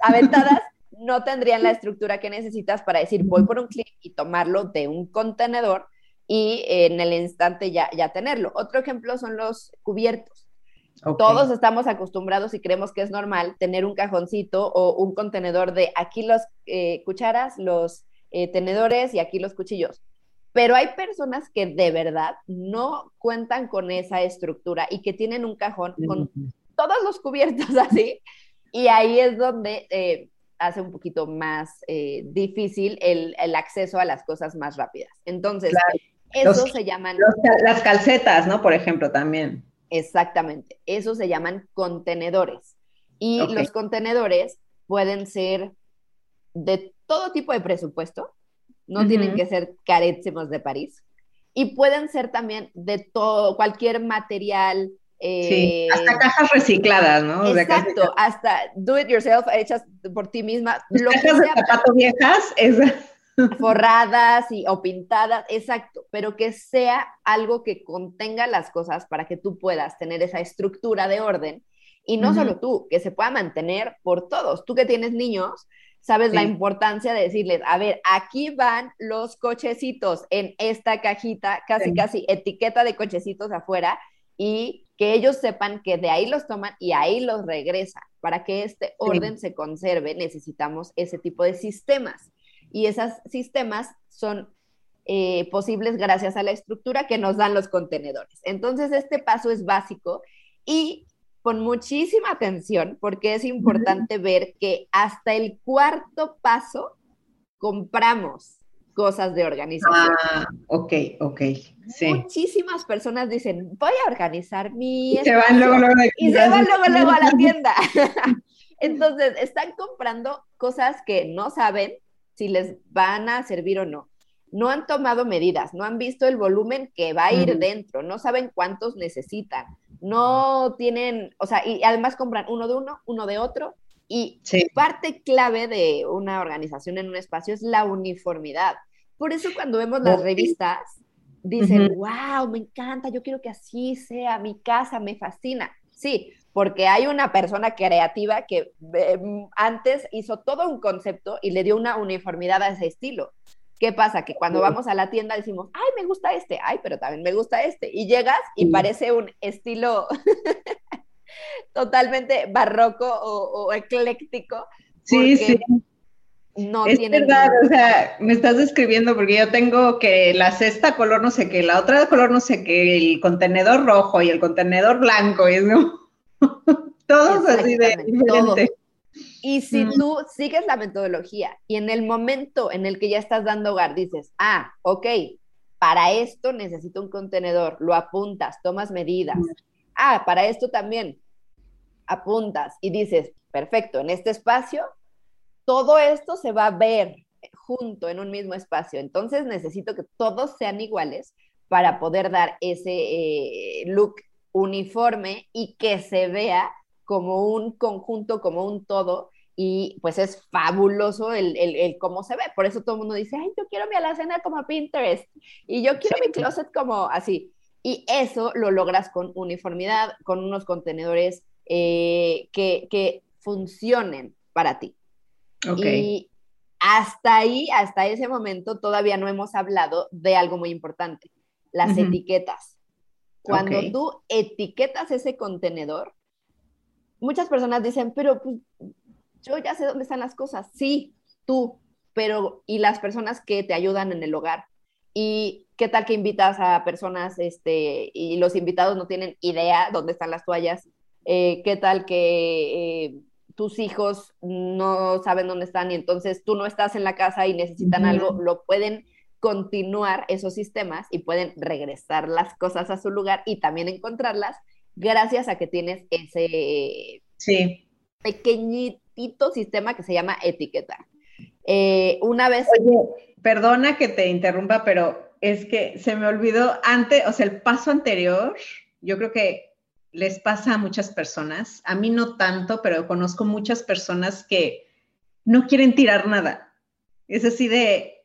[SPEAKER 2] aventadas. no tendrían la estructura que necesitas para decir voy por un clip y tomarlo de un contenedor y en el instante ya, ya tenerlo. Otro ejemplo son los cubiertos. Todos estamos acostumbrados y creemos que es normal tener un cajoncito o un contenedor de aquí los eh, cucharas, los eh, tenedores y aquí los cuchillos pero hay personas que de verdad no cuentan con esa estructura y que tienen un cajón con todos los cubiertos así, y ahí es donde eh, hace un poquito más eh, difícil el, acceso a las cosas más rápidas. Entonces, eso se llaman...
[SPEAKER 1] las calcetas, ¿no? Por ejemplo, también.
[SPEAKER 2] Exactamente, eso se llaman contenedores. Y los contenedores pueden ser de todo tipo de presupuesto, no tienen que ser carísimos de París. Y pueden ser también de todo, cualquier material.
[SPEAKER 1] sí, hasta eh, cajas recicladas, ¿no?
[SPEAKER 2] Exacto, hasta do it yourself, hechas por ti misma.
[SPEAKER 1] Lo cajas de zapatos viejas, es...
[SPEAKER 2] forradas y, o pintadas, exacto, pero que sea algo que contenga las cosas para que tú puedas tener esa estructura de orden y no solo tú, que se pueda mantener por todos. Tú que tienes niños, sabes la importancia de decirles, a ver, aquí van los cochecitos en esta cajita, casi, casi etiqueta de cochecitos afuera, y que ellos sepan que de ahí los toman y ahí los regresan. Para que este orden se conserve, necesitamos ese tipo de sistemas. Y esos sistemas son eh, posibles gracias a la estructura que nos dan los contenedores. Entonces, este paso es básico y con muchísima atención porque es importante ver que hasta el cuarto paso compramos cosas de organización.
[SPEAKER 1] Ah, ok, ok. Sí.
[SPEAKER 2] Muchísimas personas dicen, voy a organizar mi...
[SPEAKER 1] Y se van luego, luego,
[SPEAKER 2] y se van luego, luego a la tienda. Entonces, están comprando cosas que no saben si les van a servir o no. No han tomado medidas, no han visto el volumen que va a ir dentro, no saben cuántos necesitan, no tienen, o sea, y además compran uno de uno, uno de otro, y parte clave de una organización en un espacio es la uniformidad. Por eso cuando vemos las revistas, dicen, wow, me encanta, yo quiero que así sea, mi casa me fascina. Sí, porque hay una persona creativa que em, antes hizo todo un concepto y le dio una uniformidad a ese estilo. ¿Qué pasa? Que cuando vamos a la tienda decimos, ay, me gusta este, ay, pero también me gusta este. Y llegas y parece un estilo totalmente barroco o, ecléctico.
[SPEAKER 1] Sí, sí. No es verdad, o sea, me estás describiendo porque yo tengo que la cesta color no sé qué, la otra color no sé qué, el contenedor rojo y el contenedor blanco, y ¿no? Todos así de diferente.
[SPEAKER 2] Y si tú sigues la metodología y en el momento en el que ya estás dando hogar dices, ah, ok, para esto necesito un contenedor, lo apuntas, tomas medidas. Ah, para esto también apuntas y dices, perfecto, en este espacio, todo esto se va a ver junto en un mismo espacio. Entonces necesito que todos sean iguales para poder dar ese eh, look uniforme y que se vea como un conjunto, como un todo, y pues es fabuloso el, el, cómo se ve. Por eso todo el mundo dice, ay, yo quiero mi alacena como Pinterest, y yo quiero mi closet como así. Y eso lo logras con uniformidad, con unos contenedores eh, que, que, funcionen para ti. Y hasta ahí, hasta ese momento, todavía no hemos hablado de algo muy importante, las etiquetas. Cuando tú etiquetas ese contenedor, muchas personas dicen, pero pues, yo ya sé dónde están las cosas. Sí, tú, pero ¿y las personas que te ayudan en el hogar? ¿Y qué tal que invitas a personas este, y los invitados no tienen idea dónde están las toallas? Eh, ¿Qué tal que eh, tus hijos no saben dónde están y entonces tú no estás en la casa y necesitan algo? Lo pueden continuar esos sistemas y pueden regresar las cosas a su lugar y también encontrarlas gracias a que tienes ese sí. pequeñito sistema que se llama etiqueta. Eh, una vez...
[SPEAKER 1] Oye, perdona que te interrumpa, pero es que se me olvidó antes, o sea, el paso anterior, yo creo que les pasa a muchas personas, a mí no tanto, pero conozco muchas personas que no quieren tirar nada. Es así de,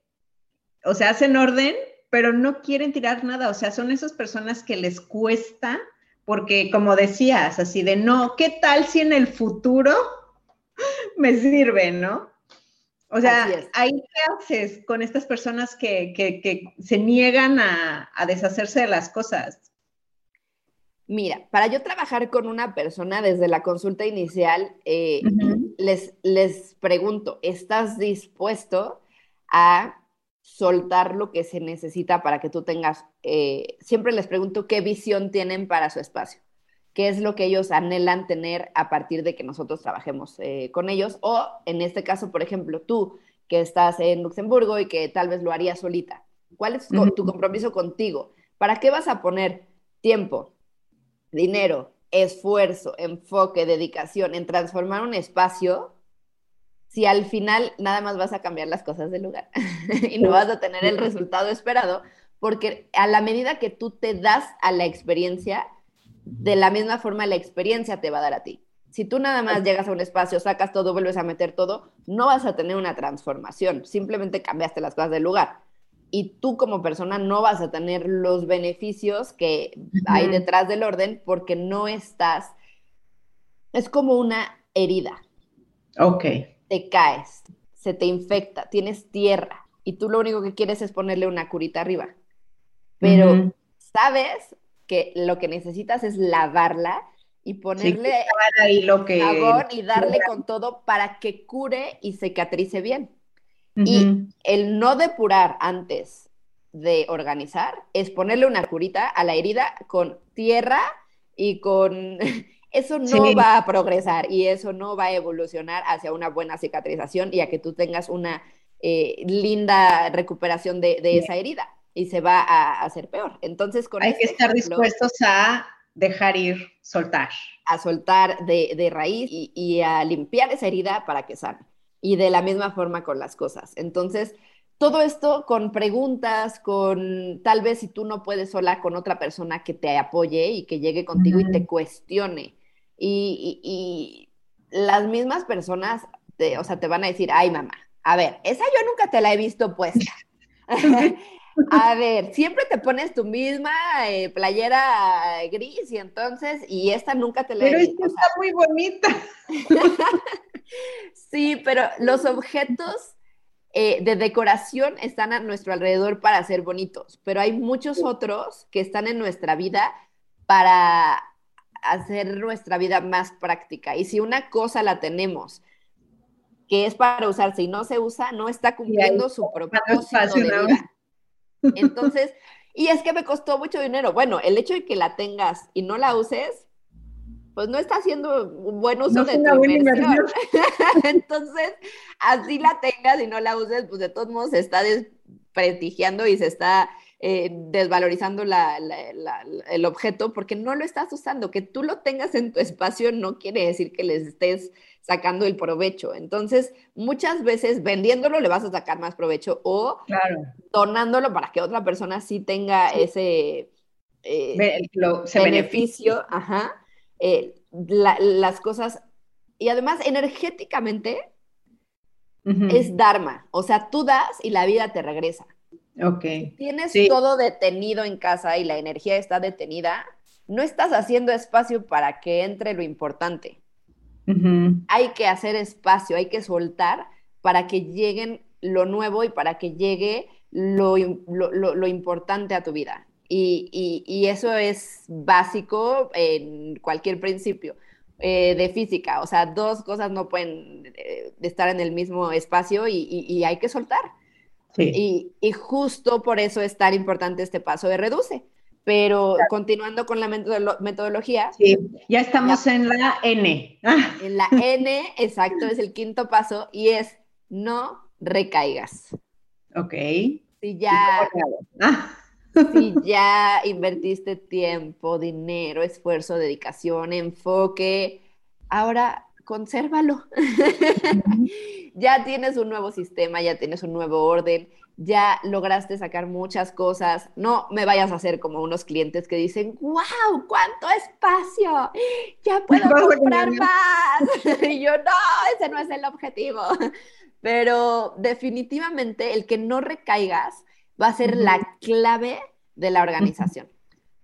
[SPEAKER 1] o sea, hacen orden, pero no quieren tirar nada. O sea, son esas personas que les cuesta porque como decías, así de no, ¿qué tal si en el futuro me sirve, no? O sea, ahí qué haces con estas personas que, se niegan a, deshacerse de las cosas.
[SPEAKER 2] Mira, para yo trabajar con una persona desde la consulta inicial, eh, les, les pregunto, ¿estás dispuesto a soltar lo que se necesita para que tú tengas, eh, siempre les pregunto qué visión tienen para su espacio, qué es lo que ellos anhelan tener a partir de que nosotros trabajemos eh, con ellos, o en este caso, por ejemplo, tú que estás en Luxemburgo y que tal vez lo harías solita, ¿cuál es tu compromiso contigo? ¿Para qué vas a poner tiempo, dinero, esfuerzo, enfoque, dedicación en transformar un espacio si al final nada más vas a cambiar las cosas del lugar y no vas a tener el resultado esperado, porque a la medida que tú te das a la experiencia, de la misma forma la experiencia te va a dar a ti. Si tú nada más llegas a un espacio, sacas todo, vuelves a meter todo, no vas a tener una transformación, simplemente cambiaste las cosas del lugar. Y tú como persona no vas a tener los beneficios que hay detrás del orden porque no estás, es como una herida.
[SPEAKER 1] Ok
[SPEAKER 2] te caes, se te infecta, tienes tierra y tú lo único que quieres es ponerle una curita arriba. Pero sabes que lo que necesitas es lavarla y ponerle
[SPEAKER 1] ahí lo que...
[SPEAKER 2] y darle con todo para que cure y cicatrice bien. Y el no depurar antes de organizar es ponerle una curita a la herida con tierra y con... Eso no va a progresar y eso no va a evolucionar hacia una buena cicatrización y a que tú tengas una eh, linda recuperación de, esa herida y se va a hacer peor. Entonces, con
[SPEAKER 1] Hay que este estar dispuestos a dejar ir, soltar.
[SPEAKER 2] A soltar de, raíz y, y, a limpiar esa herida para que sane. Y de la misma forma con las cosas. Entonces, todo esto con preguntas, con tal vez si tú no puedes sola con otra persona que te apoye y que llegue contigo y te cuestione. Y, las mismas personas, te, o sea, te van a decir, ay mamá, a ver, esa yo nunca te la he visto puesta. a ver, siempre te pones tu misma eh, playera gris y entonces, y esta nunca te la
[SPEAKER 1] he visto. Pero esta está muy bonita.
[SPEAKER 2] sí, pero los objetos eh, de decoración están a nuestro alrededor para ser bonitos, pero hay muchos otros que están en nuestra vida para hacer nuestra vida más práctica. Y si una cosa la tenemos que es para usarse y no se usa, no está cumpliendo su propósito de vida. Entonces, y es que me costó mucho dinero. Bueno, el hecho de que la tengas y no la uses, pues no está haciendo un buen uso de tu inversión. Entonces, así la tengas y no la uses, pues de todos modos se está desprestigiando y se está eh, desvalorizando el objeto porque no lo estás usando. Que tú lo tengas en tu espacio no quiere decir que les estés sacando el provecho. Entonces, muchas veces vendiéndolo le vas a sacar más provecho o donándolo para que otra persona sí tenga ese eh, beneficio. Ajá eh, las cosas, y además energéticamente es Dharma, o sea, tú das y la vida te regresa.
[SPEAKER 1] Ok.
[SPEAKER 2] Tienes todo detenido en casa y la energía está detenida, no estás haciendo espacio para que entre lo importante. Hay que hacer espacio, hay que soltar para que lleguen lo nuevo y para que llegue lo, lo importante a tu vida. Y, eso es básico en cualquier principio eh, de física. O sea, dos cosas no pueden eh, estar en el mismo espacio y, hay que soltar. Y, justo por eso es tan importante este paso de reduce. Pero continuando con la metodología.
[SPEAKER 1] Sí, ya estamos en la N.
[SPEAKER 2] En la N, exacto, es el quinto paso y es no recaigas.
[SPEAKER 1] Ok.
[SPEAKER 2] Si ya si ya invertiste tiempo, dinero, esfuerzo, dedicación, enfoque, ahora consérvalo. ya tienes un nuevo sistema, ya tienes un nuevo orden, ya lograste sacar muchas cosas. No me vayas a hacer como unos clientes que dicen, wow, cuánto espacio, ya puedo comprar más. y yo, no, ese no es el objetivo. Pero definitivamente el que no recaigas va a ser la clave de la organización.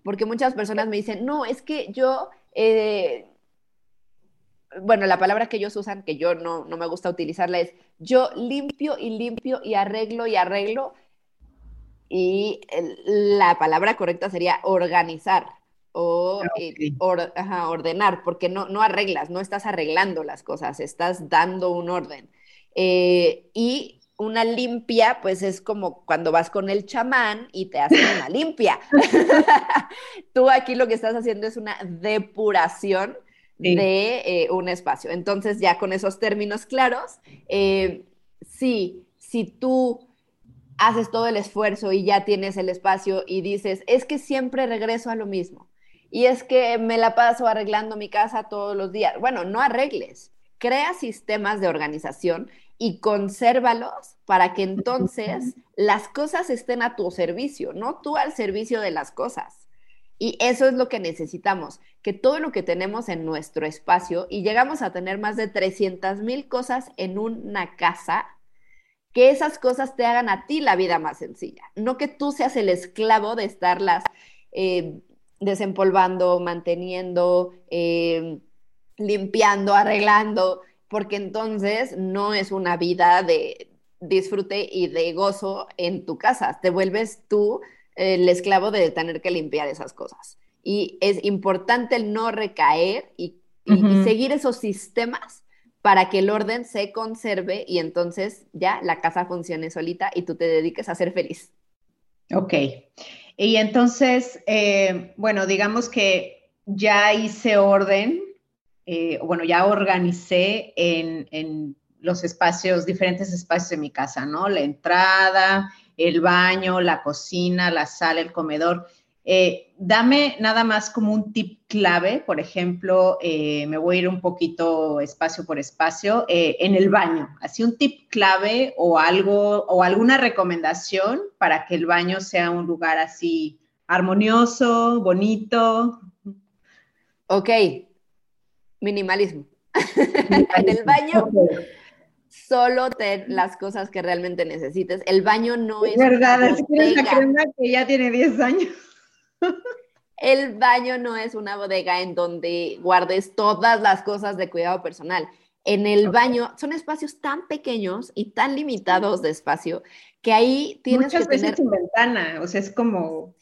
[SPEAKER 2] Porque muchas personas me dicen, no, es que yo, eh, bueno, la palabra que ellos usan, que yo no, me gusta utilizarla, es yo limpio y limpio y arreglo y arreglo. Y la palabra correcta sería organizar o eh, ordenar, porque no, no arreglas, no estás arreglando las cosas, estás dando un orden. Eh, y una limpia, pues es como cuando vas con el chamán y te hacen una limpia. Tú aquí lo que estás haciendo es una depuración de eh, un espacio. Entonces, ya con esos términos claros, eh, sí, si tú haces todo el esfuerzo y ya tienes el espacio y dices, es que siempre regreso a lo mismo. Y es que me la paso arreglando mi casa todos los días. Bueno, no arregles, crea sistemas de organización y consérvalos para que entonces las cosas estén a tu servicio, no tú al servicio de las cosas. Y eso es lo que necesitamos, que todo lo que tenemos en nuestro espacio, y llegamos a tener más de 300 mil cosas en una casa, que esas cosas te hagan a ti la vida más sencilla, no que tú seas el esclavo de estarlas eh, desempolvando, manteniendo, eh, limpiando, arreglando porque entonces no es una vida de disfrute y de gozo en tu casa. Te vuelves tú el esclavo de tener que limpiar esas cosas. Y es importante el no recaer y, seguir esos sistemas para que el orden se conserve y entonces ya la casa funcione solita y tú te dediques a ser feliz.
[SPEAKER 1] Ok. Y entonces, eh, bueno, digamos que ya hice orden, eh, bueno, ya organicé en, en, los espacios, diferentes espacios de mi casa, ¿no? La entrada, el baño, la cocina, la sala, el comedor. Eh, dame nada más como un tip clave, por ejemplo, eh, me voy a ir un poquito espacio por espacio, eh, en el baño, así un tip clave o algo o alguna recomendación para que el baño sea un lugar así armonioso, bonito.
[SPEAKER 2] Ok, minimalismo. en el baño solo ten las cosas que realmente necesites. El baño no es.
[SPEAKER 1] verdad, es que crema que ya tiene 10 años.
[SPEAKER 2] El baño no es una bodega en donde guardes todas las cosas de cuidado personal. En el baño son espacios tan pequeños y tan limitados de espacio que ahí tienes
[SPEAKER 1] Muchas
[SPEAKER 2] que
[SPEAKER 1] veces sin ventana, o sea, es como...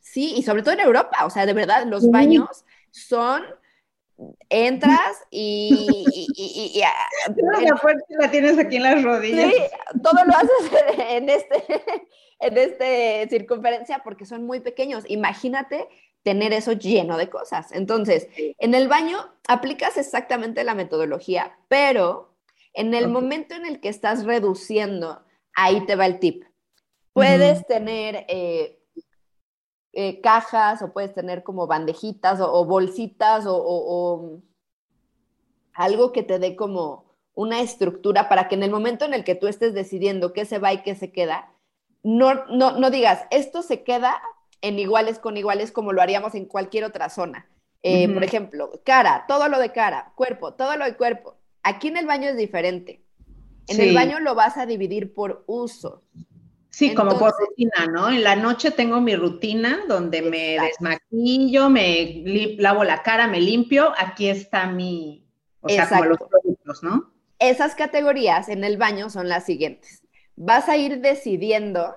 [SPEAKER 2] Sí, y sobre todo en Europa, o sea, de verdad, los baños son entras y, y,
[SPEAKER 1] la fuerza la tienes aquí en las rodillas.
[SPEAKER 2] Sí, todo lo haces en este, en este circunferencia porque son muy pequeños. Imagínate tener eso lleno de cosas. Entonces, en el baño aplicas exactamente la metodología, pero en el momento en el que estás reduciendo, ahí te va el tip. Puedes tener eh, eh, cajas o puedes tener como bandejitas o, bolsitas o, algo que te dé como una estructura para que en el momento en el que tú estés decidiendo qué se va y qué se queda, no, no, digas, esto se queda en iguales con iguales como lo haríamos en cualquier otra zona. Eh, por ejemplo, cara, todo lo de cara, cuerpo, todo lo de cuerpo. Aquí en el baño es diferente. En el baño lo vas a dividir por uso.
[SPEAKER 1] Sí, como por rutina, ¿no? En la noche tengo mi rutina donde me desmaquillo, me lavo la cara, me limpio. Aquí está mi, o sea, como los productos, ¿no?
[SPEAKER 2] Esas categorías en el baño son las siguientes. Vas a ir decidiendo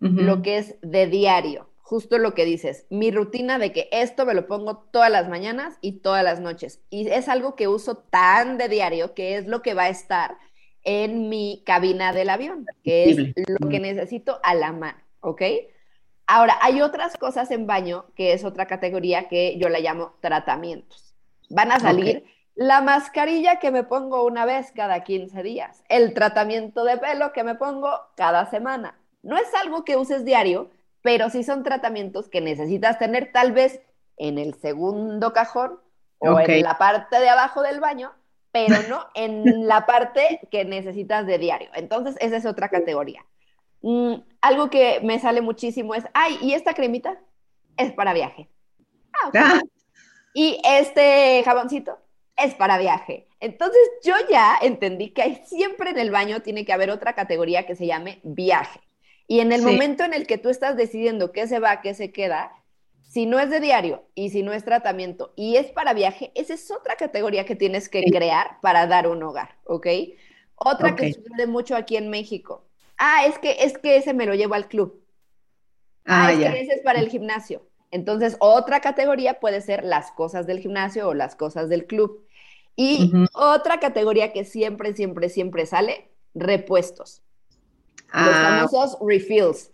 [SPEAKER 2] lo que es de diario, justo lo que dices, mi rutina de que esto me lo pongo todas las mañanas y todas las noches. Y es algo que uso tan de diario que es lo que va a estar en mi cabina del avión, que es lo que necesito a la mano, ¿ok? Ahora, hay otras cosas en baño, que es otra categoría que yo la llamo tratamientos. Van a salir la mascarilla que me pongo una vez cada 15 días, el tratamiento de pelo que me pongo cada semana. No es algo que uses diario, pero sí son tratamientos que necesitas tener tal vez en el segundo cajón o en la parte de abajo del baño pero no en la parte que necesitas de diario. Entonces, esa es otra categoría. Mm, algo que me sale muchísimo es, ay, ¿y esta cremita? Es para viaje. Ah, ah. Y este jaboncito es para viaje. Entonces yo ya entendí que siempre en el baño tiene que haber otra categoría que se llame viaje. Y en el momento en el que tú estás decidiendo qué se va, qué se queda, si no es de diario y si no es tratamiento y es para viaje, esa es otra categoría que tienes que crear para dar un hogar, ¿ok? Otra que sucede mucho aquí en México. Ah, es que, es que ese me lo llevo al club. Ah, ah es que ese es para el gimnasio. Entonces, otra categoría puede ser las cosas del gimnasio o las cosas del club. Y otra categoría que siempre, siempre, siempre sale, repuestos. Los ah. famosos refills.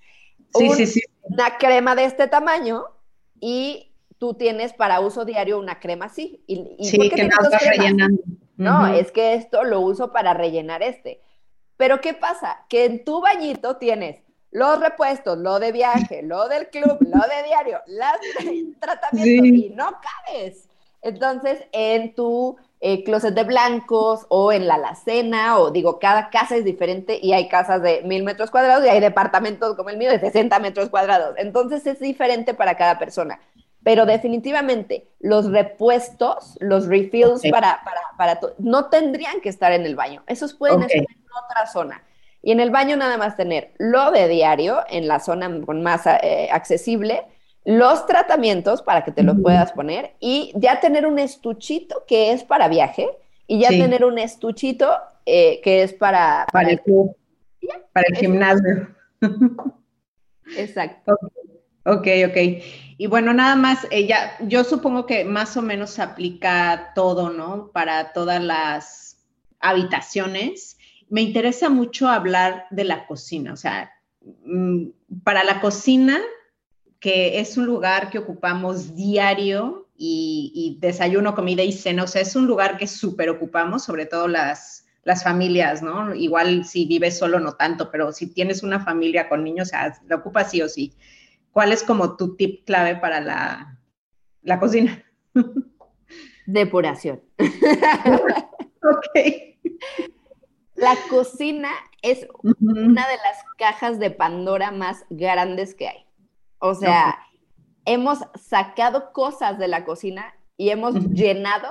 [SPEAKER 2] Sí, sí, sí. Una crema de este tamaño y tú tienes para uso diario una crema así. Y,
[SPEAKER 1] sí, que no vas rellenando.
[SPEAKER 2] No, es que esto lo uso para rellenar este. Pero ¿qué pasa? Que en tu bañito tienes los repuestos, lo de viaje, lo del club, lo de diario, las tratamientos y no cabes. Entonces, en tu eh, closet de blancos o en la alacena, o digo, cada casa es diferente y hay casas de mil metros cuadrados y hay departamentos como el mío de 60 metros cuadrados. Entonces es diferente para cada persona. Pero definitivamente los repuestos, los refills para, para, para no tendrían que estar en el baño. Esos pueden estar en otra zona. Y en el baño nada más tener lo de diario en la zona con más eh, accesible, los tratamientos para que te los puedas poner y ya tener un estuchito que es para viaje y ya tener un estuchito eh, que es para...
[SPEAKER 1] Para, el club, para el gimnasio.
[SPEAKER 2] Exacto.
[SPEAKER 1] Ok, ok. Y bueno, nada más, ella, yo supongo que más o menos se aplica todo, ¿no? Para todas las habitaciones. Me interesa mucho hablar de la cocina, o sea, mm, para la cocina, que es un lugar que ocupamos diario y, desayuno, comida y cena, o sea, es un lugar que súper ocupamos, sobre todo las, las familias, ¿no? Igual si vives solo no tanto, pero si tienes una familia con niños, o sea, lo ocupas sí o sí. ¿Cuál es como tu tip clave para la, la cocina?
[SPEAKER 2] Depuración.
[SPEAKER 1] ok.
[SPEAKER 2] La cocina es una de las cajas de Pandora más grandes que hay. O sea, hemos sacado cosas de la cocina y hemos llenado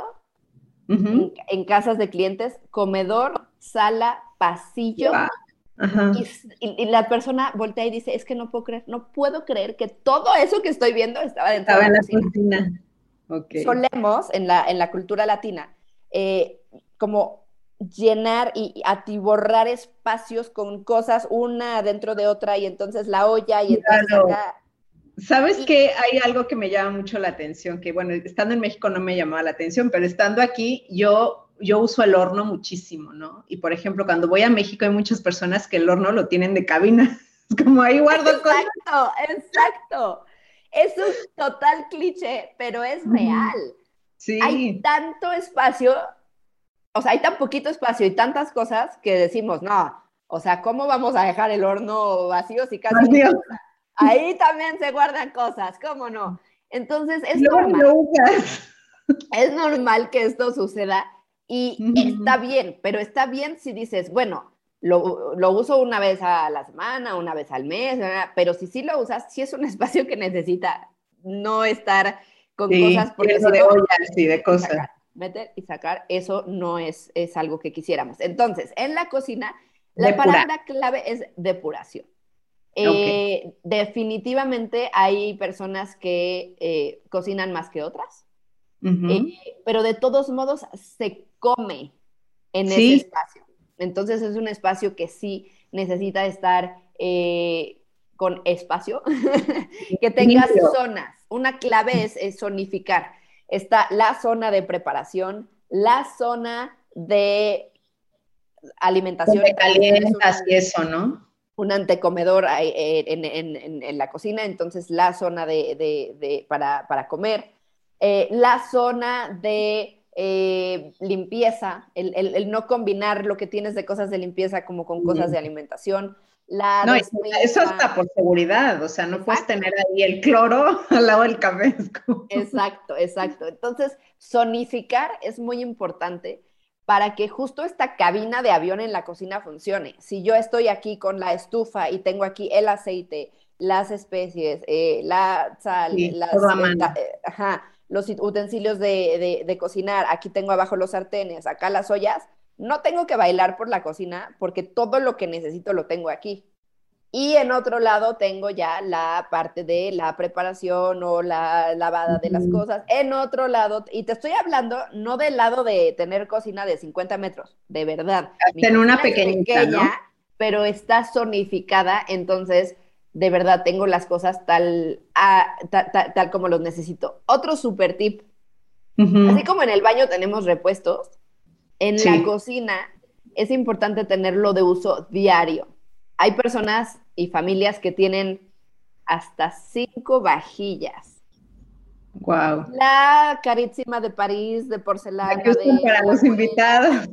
[SPEAKER 2] en, casas de clientes comedor, sala, pasillo. Y, la persona voltea y dice, es que no puedo creer, no puedo creer que todo eso que estoy viendo estaba dentro
[SPEAKER 1] de la, cocina.
[SPEAKER 2] Solemos, en la, en la cultura latina, eh, como llenar y atiborrar espacios con cosas una dentro de otra y entonces la olla y entonces
[SPEAKER 1] ¿Sabes qué? Hay algo que me llama mucho la atención, que bueno, estando en México no me llamaba la atención, pero estando aquí yo, yo uso el horno muchísimo, ¿no? Y por ejemplo, cuando voy a México hay muchas personas que el horno lo tienen de cabina. Es como ahí guardo
[SPEAKER 2] Exacto, exacto. Es un total cliché, pero es real.
[SPEAKER 1] Sí.
[SPEAKER 2] Hay tanto espacio, o sea, hay tan poquito espacio y tantas cosas que decimos, no, o sea, ¿cómo vamos a dejar el horno vacío si casi... Vacío. Ahí también se guardan cosas, ¿cómo no? Entonces, es normal. Es normal que esto suceda y está bien, pero está bien si dices, bueno, lo, lo, uso una vez a la semana, una vez al mes, pero si sí lo usas, sí es un espacio que necesita no estar con cosas
[SPEAKER 1] porque si de ollas y de cosas.
[SPEAKER 2] meter y sacar, eso no es, es algo que quisiéramos. Entonces, en la cocina, la palabra clave es depuración. Eh, definitivamente hay personas que eh, cocinan más que otras, eh, pero de todos modos se come en ese espacio. Entonces es un espacio que sí necesita estar con espacio, que tenga zonas. Una clave es, zonificar. Está la zona de preparación, la zona de alimentación.
[SPEAKER 1] Calientas y eso, ¿no?
[SPEAKER 2] Un antecomedor eh, en, la cocina, entonces la zona de, para, comer, eh, la zona de eh, limpieza, el, no combinar lo que tienes de cosas de limpieza como con cosas de alimentación. La
[SPEAKER 1] no, eso está por seguridad, o sea, no puedes tener ahí el cloro al lado del café.
[SPEAKER 2] Exacto, exacto. Entonces, zonificar es muy importante para que justo esta cabina de avión en la cocina funcione. Si yo estoy aquí con la estufa y tengo aquí el aceite, las especies, eh, la sal, las, eh, ajá, los utensilios de, de, cocinar, aquí tengo abajo los sartenes, acá las ollas, no tengo que bailar por la cocina porque todo lo que necesito lo tengo aquí. Y en otro lado tengo ya la parte de la preparación o la lavada de las cosas. En otro lado, y te estoy hablando no del lado de tener cocina de 50 metros, de verdad.
[SPEAKER 1] En una pequeña,
[SPEAKER 2] pero está zonificada, entonces de verdad tengo las cosas tal, tal, como los necesito. Otro super tip, así como en el baño tenemos repuestos, en la cocina es importante tenerlo de uso diario. Hay personas y familias que tienen hasta cinco vajillas.
[SPEAKER 1] Wow.
[SPEAKER 2] La carísima de París de porcelana.
[SPEAKER 1] que para los invitados.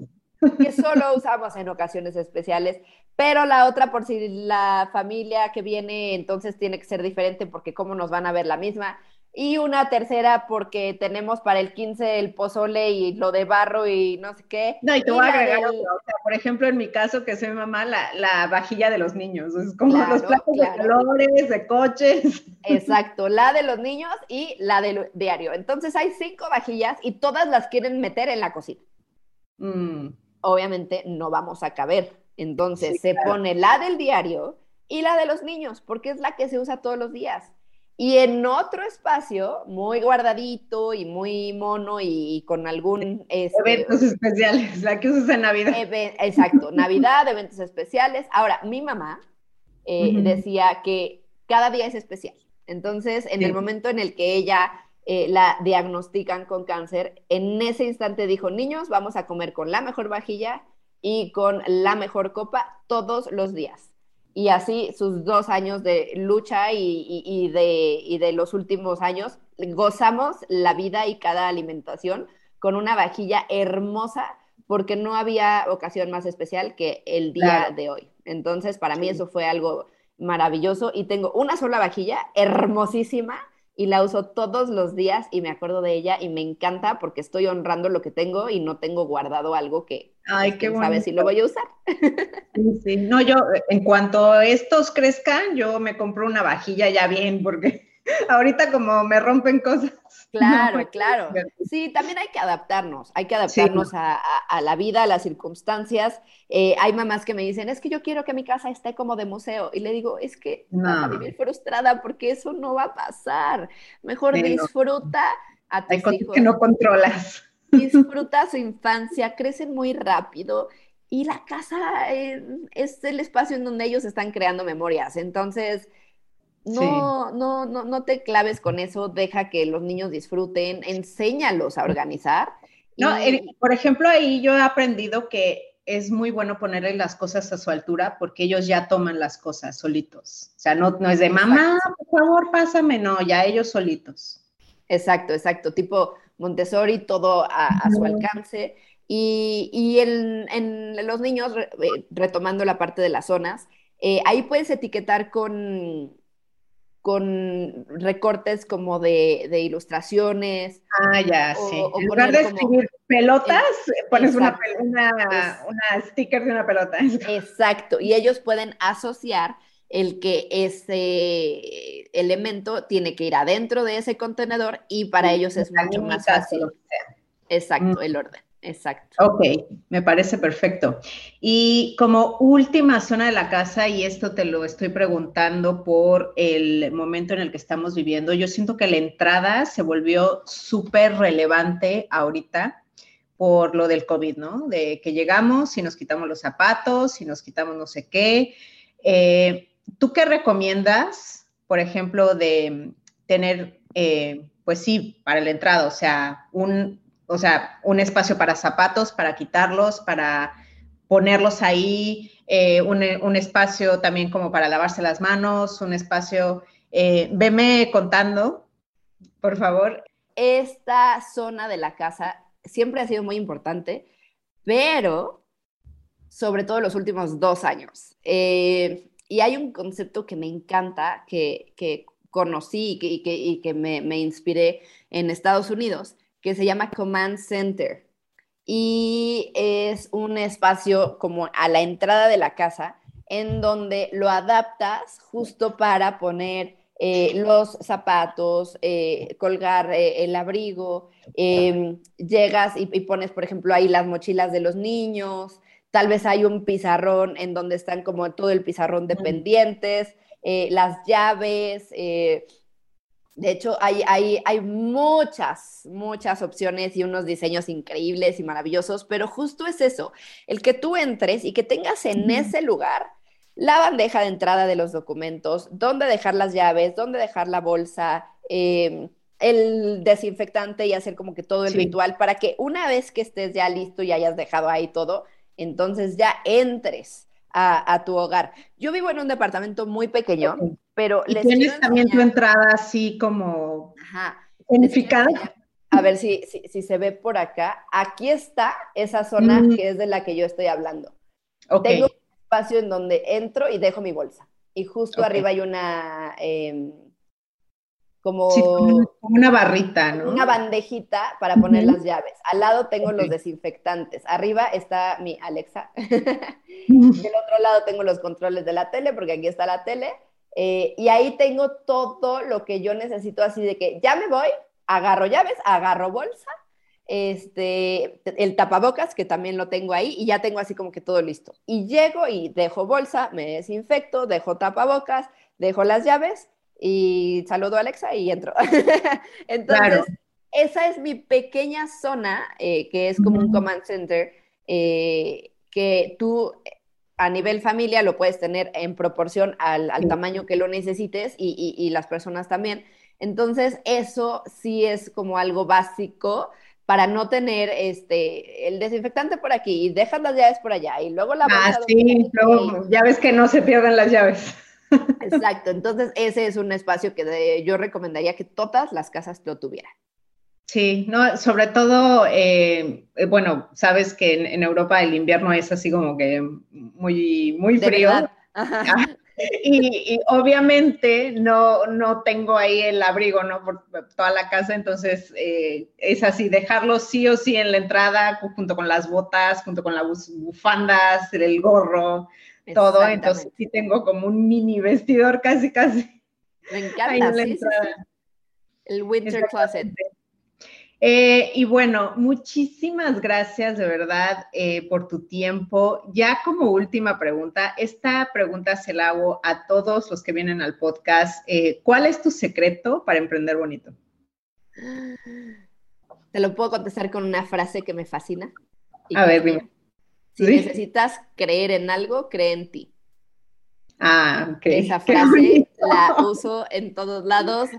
[SPEAKER 2] Que solo usamos en ocasiones especiales, pero la otra por si la familia que viene entonces tiene que ser diferente porque cómo nos van a ver la misma y una tercera porque tenemos para el 15 el pozole y lo de barro y no sé qué.
[SPEAKER 1] No, y te voy a agregar o sea, por ejemplo, en mi caso, que soy mamá, la, la vajilla de los niños, es como los platos de colores, de coches.
[SPEAKER 2] Exacto, la de los niños y la del diario. Entonces hay cinco vajillas y todas las quieren meter en la cocina. Mm. Obviamente no vamos a caber. Entonces se pone la del diario y la de los niños, porque es la que se usa todos los días. Y en otro espacio, muy guardadito y muy mono y, con algún...
[SPEAKER 1] Este, eventos especiales, la que usas en Navidad.
[SPEAKER 2] exacto, Navidad, eventos especiales. Ahora, mi mamá eh, decía que cada día es especial. Entonces, en el momento en el que ella eh, la diagnostican con cáncer, en ese instante dijo, niños, vamos a comer con la mejor vajilla y con la mejor copa todos los días y así sus dos años de lucha y, de, de, los últimos años, gozamos la vida y cada alimentación con una vajilla hermosa porque no había ocasión más especial que el día de hoy. Entonces, para mí eso fue algo maravilloso y tengo una sola vajilla hermosísima y la uso todos los días y me acuerdo de ella y me encanta porque estoy honrando lo que tengo y no tengo guardado algo que
[SPEAKER 1] Ay, qué bueno.
[SPEAKER 2] Sabes si lo voy a usar.
[SPEAKER 1] Sí, sí. No, yo en cuanto estos crezcan, yo me compro una vajilla ya bien porque ahorita como me rompen cosas.
[SPEAKER 2] Claro, claro. Sí, también hay que adaptarnos, hay que adaptarnos a, la vida, a las circunstancias. Eh, hay mamás que me dicen, es que yo quiero que mi casa esté como de museo. Y le digo, es que no. vivir frustrada porque eso no va a pasar. Mejor disfruta a tus hay hijos.
[SPEAKER 1] que no controlas.
[SPEAKER 2] Disfruta su infancia, crecen muy rápido y la casa es el espacio en donde ellos están creando memorias. Entonces, no, no, no, no te claves con eso, deja que los niños disfruten, enséñalos a organizar.
[SPEAKER 1] No, por ejemplo, ahí yo he aprendido que es muy bueno ponerle las cosas a su altura porque ellos ya toman las cosas solitos. O sea, no, no es de mamá, por favor, pásame, no, ya ellos solitos.
[SPEAKER 2] Exacto, exacto, tipo Montessori, todo a, su alcance. Y, en, los niños, eh, retomando la parte de las zonas, eh, ahí puedes etiquetar con, con recortes como de, ilustraciones.
[SPEAKER 1] Ah, ya, sí. en lugar de escribir pelotas, pones una, una, sticker de una pelota.
[SPEAKER 2] Exacto, y ellos pueden asociar el que ese elemento tiene que ir adentro de ese contenedor y para ellos es mucho más fácil. Exacto, mm. el orden. Exacto.
[SPEAKER 1] Ok, me parece perfecto. Y como última zona de la casa, y esto te lo estoy preguntando por el momento en el que estamos viviendo, yo siento que la entrada se volvió súper relevante ahorita por lo del COVID, ¿no? De que llegamos y nos quitamos los zapatos y nos quitamos no sé qué. Eh, ¿Tú qué recomiendas, por ejemplo, de tener, eh, pues sí, para la entrada, o sea, un, o sea, un espacio para zapatos, para quitarlos, para ponerlos ahí, eh, un, espacio también como para lavarse las manos, un espacio, eh, veme contando, por favor.
[SPEAKER 2] Esta zona de la casa siempre ha sido muy importante, pero sobre todo los últimos dos años. Y hay un concepto que me encanta, que, que conocí y que, y que, me, me, inspiré en Estados Unidos, que se llama Command Center. Y es un espacio como a la entrada de la casa en donde lo adaptas justo para poner eh, los zapatos, eh, colgar eh, el abrigo, em, llegas y, y, pones, por ejemplo, ahí las mochilas de los niños, Tal vez hay un pizarrón en donde están como todo el pizarrón de pendientes, las llaves. De hecho, hay, hay, hay muchas, muchas opciones y unos diseños increíbles y maravillosos, pero justo es eso, el que tú entres y que tengas en ese lugar la bandeja de entrada de los documentos, dónde dejar las llaves, dónde dejar la bolsa, em, el desinfectante y hacer como que todo el ritual para que una vez que estés ya listo y hayas dejado ahí todo, entonces ya entres a, tu hogar. Yo vivo en un departamento muy pequeño, pero
[SPEAKER 1] ¿Y tienes también tu entrada así como unificada.
[SPEAKER 2] A ver si, si, se ve por acá. Aquí está esa zona mm. que es de la que yo estoy hablando. Tengo un espacio en donde entro y dejo mi bolsa. Y justo arriba hay una, em, como,
[SPEAKER 1] una barrita, ¿no?
[SPEAKER 2] Una bandejita para poner las llaves. Al lado tengo los desinfectantes. Arriba está mi Alexa. Del otro lado tengo los controles de la tele, porque aquí está la tele. Eh, y ahí tengo todo lo que yo necesito, así de que ya me voy, agarro llaves, agarro bolsa, este, el tapabocas, que también lo tengo ahí, y ya tengo así como que todo listo. Y llego y dejo bolsa, me desinfecto, dejo tapabocas, dejo las llaves y saludo a Alexa y entro. Entonces, esa es mi pequeña zona, eh, que es como un command center, eh, que tú a nivel familia lo puedes tener en proporción al, tamaño que lo necesites y, las personas también. Entonces, eso sí es como algo básico para no tener este el desinfectante por aquí y dejas las llaves por allá y luego la
[SPEAKER 1] Ah, sí, luego ya ves que no se pierden las llaves.
[SPEAKER 2] Exacto, entonces ese es un espacio que yo recomendaría que todas las casas lo tuvieran.
[SPEAKER 1] Sí, no, sobre todo, eh, eh, bueno, sabes que en, Europa el invierno es así como que muy, muy frío. Y, obviamente no, no tengo ahí el abrigo, ¿no? Por toda la casa, entonces eh, es así, dejarlo sí o sí en la entrada, junto con las botas, junto con las bufandas, el gorro, todo. Entonces sí tengo como un mini vestidor casi, casi.
[SPEAKER 2] Me encanta, sí, El winter closet.
[SPEAKER 1] Eh, y bueno, muchísimas gracias de verdad eh, por tu tiempo. Ya como última pregunta, esta pregunta se la hago a todos los que vienen al podcast. Eh, ¿Cuál es tu secreto para emprender bonito?
[SPEAKER 2] Te lo puedo contestar con una frase que me fascina.
[SPEAKER 1] A ver, dime.
[SPEAKER 2] Si necesitas creer en algo, cree en ti.
[SPEAKER 1] Ah, ok.
[SPEAKER 2] Esa frase la uso en todos lados.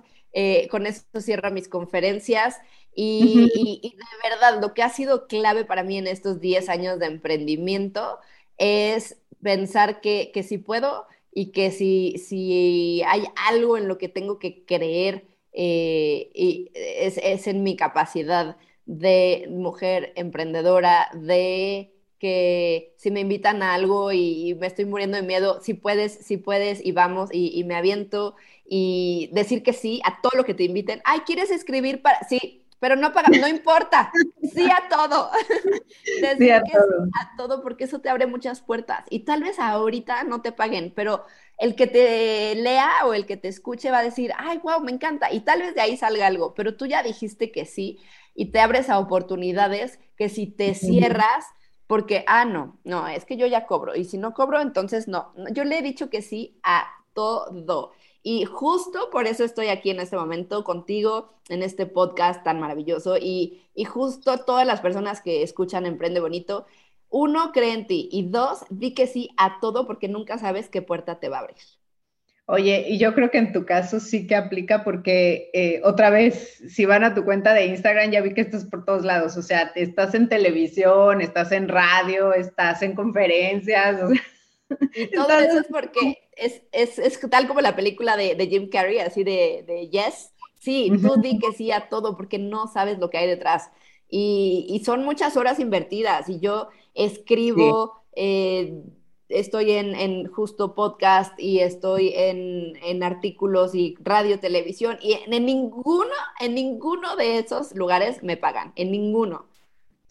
[SPEAKER 2] con eso cierro mis conferencias. Y, de verdad, lo que ha sido clave para mí en estos 10 años de emprendimiento es pensar que, que si puedo y que si, si hay algo en lo que tengo que creer eh, y es, es en mi capacidad de mujer emprendedora, de que si me invitan a algo y, me estoy muriendo de miedo, si puedes, si puedes y vamos y, y, me aviento y decir que sí a todo lo que te inviten. Ay, ¿quieres escribir para...? Sí, pero no paga, no importa, sí a todo. sí a todo. a todo, porque eso te abre muchas puertas. Y tal vez ahorita no te paguen, pero el que te lea o el que te escuche va a decir, ay, wow, me encanta. Y tal vez de ahí salga algo, pero tú ya dijiste que sí y te abres a oportunidades que si te cierras, porque, ah, no, no, es que yo ya cobro. Y si no cobro, entonces no. Yo le he dicho que sí a todo. Y justo por eso estoy aquí en este momento contigo, en este podcast tan maravilloso. Y, justo todas las personas que escuchan Emprende Bonito, uno, cree en ti. Y dos, di que sí a todo porque nunca sabes qué puerta te va a abrir.
[SPEAKER 1] Oye, y yo creo que en tu caso sí que aplica porque eh, otra vez, si van a tu cuenta de Instagram, ya vi que estás por todos lados, o sea, estás en televisión, estás en radio, estás en conferencias. O sea,
[SPEAKER 2] y todo eso es porque es, es, es, tal como la película de, de Jim Carrey, así de, de, Yes. Sí, tú di que sí a todo porque no sabes lo que hay detrás. Y, y son muchas horas invertidas y yo escribo, eh, estoy en, en, justo podcast y estoy en, en, artículos y radio, televisión y en, en, ninguno, en ninguno de esos lugares me pagan, en ninguno.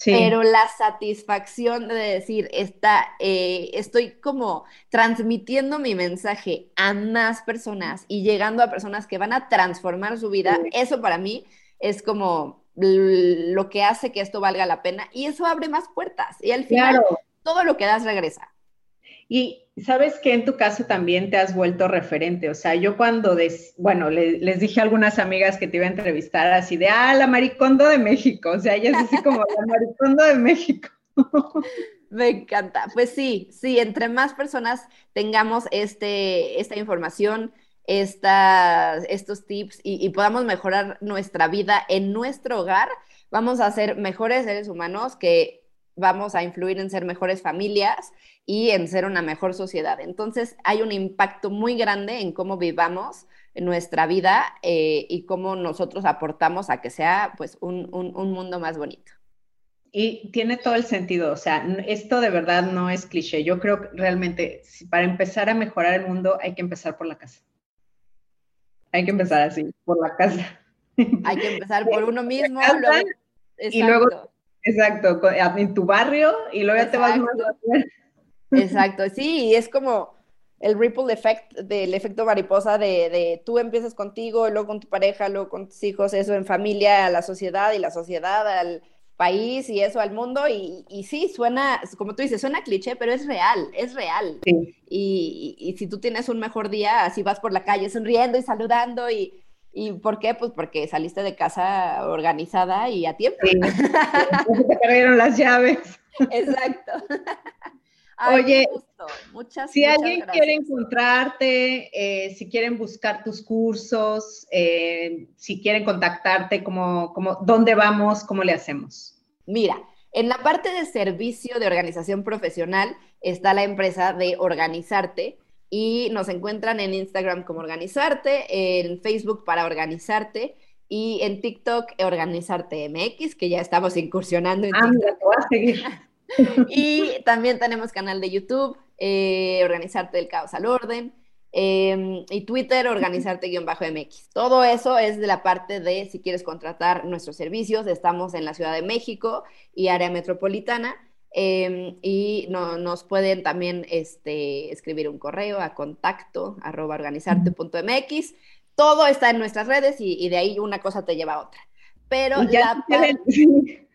[SPEAKER 2] Pero la satisfacción de decir, está, eh, estoy como transmitiendo mi mensaje a más personas y llegando a personas que van a transformar su vida, eso para mí es como lo que hace que esto valga la pena y eso abre más puertas y al final todo lo que das regresa.
[SPEAKER 1] Y sabes que en tu caso también te has vuelto referente. O sea, yo cuando, bueno, les dije a algunas amigas que te iba a entrevistar así de, ah, la maricondo de México. O sea, ella así como la maricondo de México.
[SPEAKER 2] Me encanta. Pues sí, sí, entre más personas tengamos este, esta información, estos tips y podamos mejorar nuestra vida en nuestro hogar, vamos a ser mejores seres humanos que vamos a influir en ser mejores familias y en ser una mejor sociedad. Entonces hay un impacto muy grande en cómo vivamos nuestra vida eh, y cómo nosotros aportamos a que sea pues un, mundo más bonito.
[SPEAKER 1] Y tiene todo el sentido, o sea, esto de verdad no es cliché. Yo creo que realmente para empezar a mejorar el mundo hay que empezar por la casa. Hay que empezar así, por la casa.
[SPEAKER 2] Hay que empezar por uno mismo.
[SPEAKER 1] y luego, exacto, en tu barrio y luego ya te vas más
[SPEAKER 2] Exacto, sí, y es como el ripple effect del efecto mariposa de, de, tú empiezas contigo, luego con tu pareja, luego con tus hijos, eso en familia, a la sociedad y la sociedad al país y eso al mundo y, y, sí, suena, como tú dices, suena cliché, pero es real, es real. Y, y, si tú tienes un mejor día, así vas por la calle sonriendo y saludando y, ¿Y por qué? Pues porque saliste de casa organizada y a tiempo. Sí.
[SPEAKER 1] te perdieron las llaves.
[SPEAKER 2] Exacto.
[SPEAKER 1] Oye, muchas, si alguien quiere encontrarte, eh, si quieren buscar tus cursos, eh, si quieren contactarte, ¿cómo, cómo, ¿dónde vamos? ¿Cómo le hacemos?
[SPEAKER 2] Mira, en la parte de servicio de organización profesional está la empresa de Organizarte y nos encuentran en Instagram como Organizarte, en Facebook para Organizarte y en TikTok Organizarte MX, que ya estamos incursionando en
[SPEAKER 1] ah, TikTok. voy a seguir.
[SPEAKER 2] y también tenemos canal de YouTube, eh, Organizarte del Caos al Orden, em, y Twitter, Organizarte-MX. Todo eso es de la parte de si quieres contratar nuestros servicios. Estamos en la Ciudad de México y área metropolitana. Em, y nos pueden también este, escribir un correo a contacto arroba organizarte.mx. Todo está en nuestras redes y, de ahí una cosa te lleva a otra. Pero la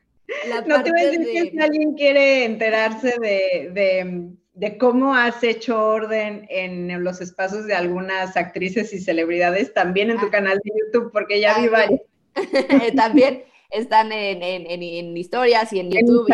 [SPEAKER 1] no te voy a decir que si alguien quiere enterarse de, cómo has hecho orden en los espacios de algunas actrices y celebridades, también en tu ah. canal de YouTube, porque ya vi varios.
[SPEAKER 2] también están en, historias y en YouTube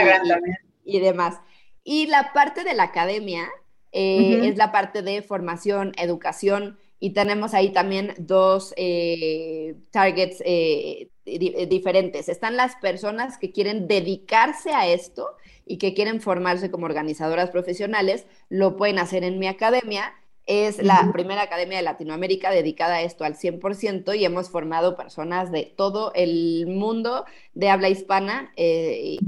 [SPEAKER 2] y, demás. Y la parte de la academia eh, es la parte de formación, educación, y tenemos ahí también dos eh, targets eh, eh, diferentes. Están las personas que quieren dedicarse a esto y que quieren formarse como organizadoras profesionales, lo pueden hacer en mi academia. Es la primera academia de Latinoamérica dedicada a esto al 100% y hemos formado personas de todo el mundo de habla hispana y,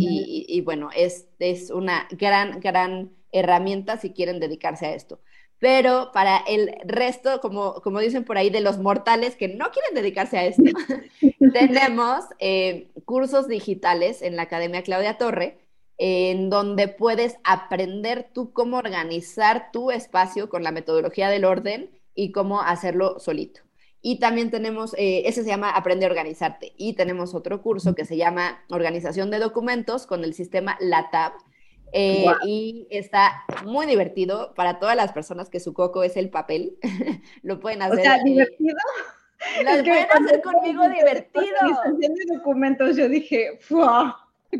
[SPEAKER 2] y, bueno, es, es una gran, gran herramienta si quieren dedicarse a esto pero para el resto, como, como dicen por ahí, de los mortales que no quieren dedicarse a esto, tenemos eh, cursos digitales en la Academia Claudia Torre, en donde puedes aprender tú cómo organizar tu espacio con la metodología del orden y cómo hacerlo solito. Y también tenemos, eh, ese se llama Aprende a organizarte. Y tenemos otro curso que se llama Organización de documentos con el sistema LATAB, eh, y está muy divertido para todas las personas que su coco es el papel. lo pueden hacer. O
[SPEAKER 1] sea, divertido.
[SPEAKER 2] Lo pueden hacer conmigo divertido.
[SPEAKER 1] de documentos, yo dije, ¡wow!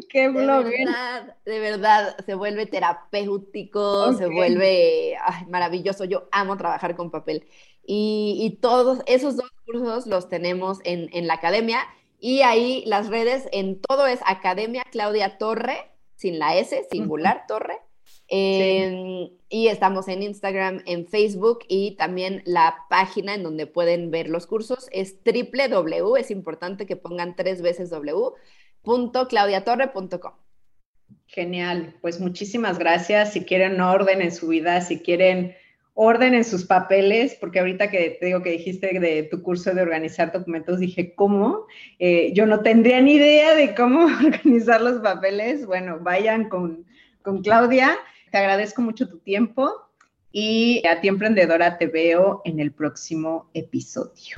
[SPEAKER 1] ¡Qué blog!
[SPEAKER 2] De verdad, de verdad, se vuelve terapéutico, se vuelve maravilloso. Yo amo trabajar con papel. Y, y, todos esos dos cursos los tenemos en, en la academia. Y ahí las redes en todo es Academia Claudia Torre sin la S, singular, torre. Y estamos en Instagram, en Facebook y también la página en donde pueden ver los cursos es www, es importante que pongan tres veces w.claudiatorre.com.
[SPEAKER 1] Genial, pues muchísimas gracias. Si quieren orden en su vida, si quieren orden en sus papeles, porque ahorita que te digo que dijiste de tu curso de organizar documentos, dije, ¿cómo? Eh, yo no tendría ni idea de cómo organizar los papeles. Bueno, vayan con, con Claudia. Te agradezco mucho tu tiempo y a ti emprendedora te veo en el próximo episodio.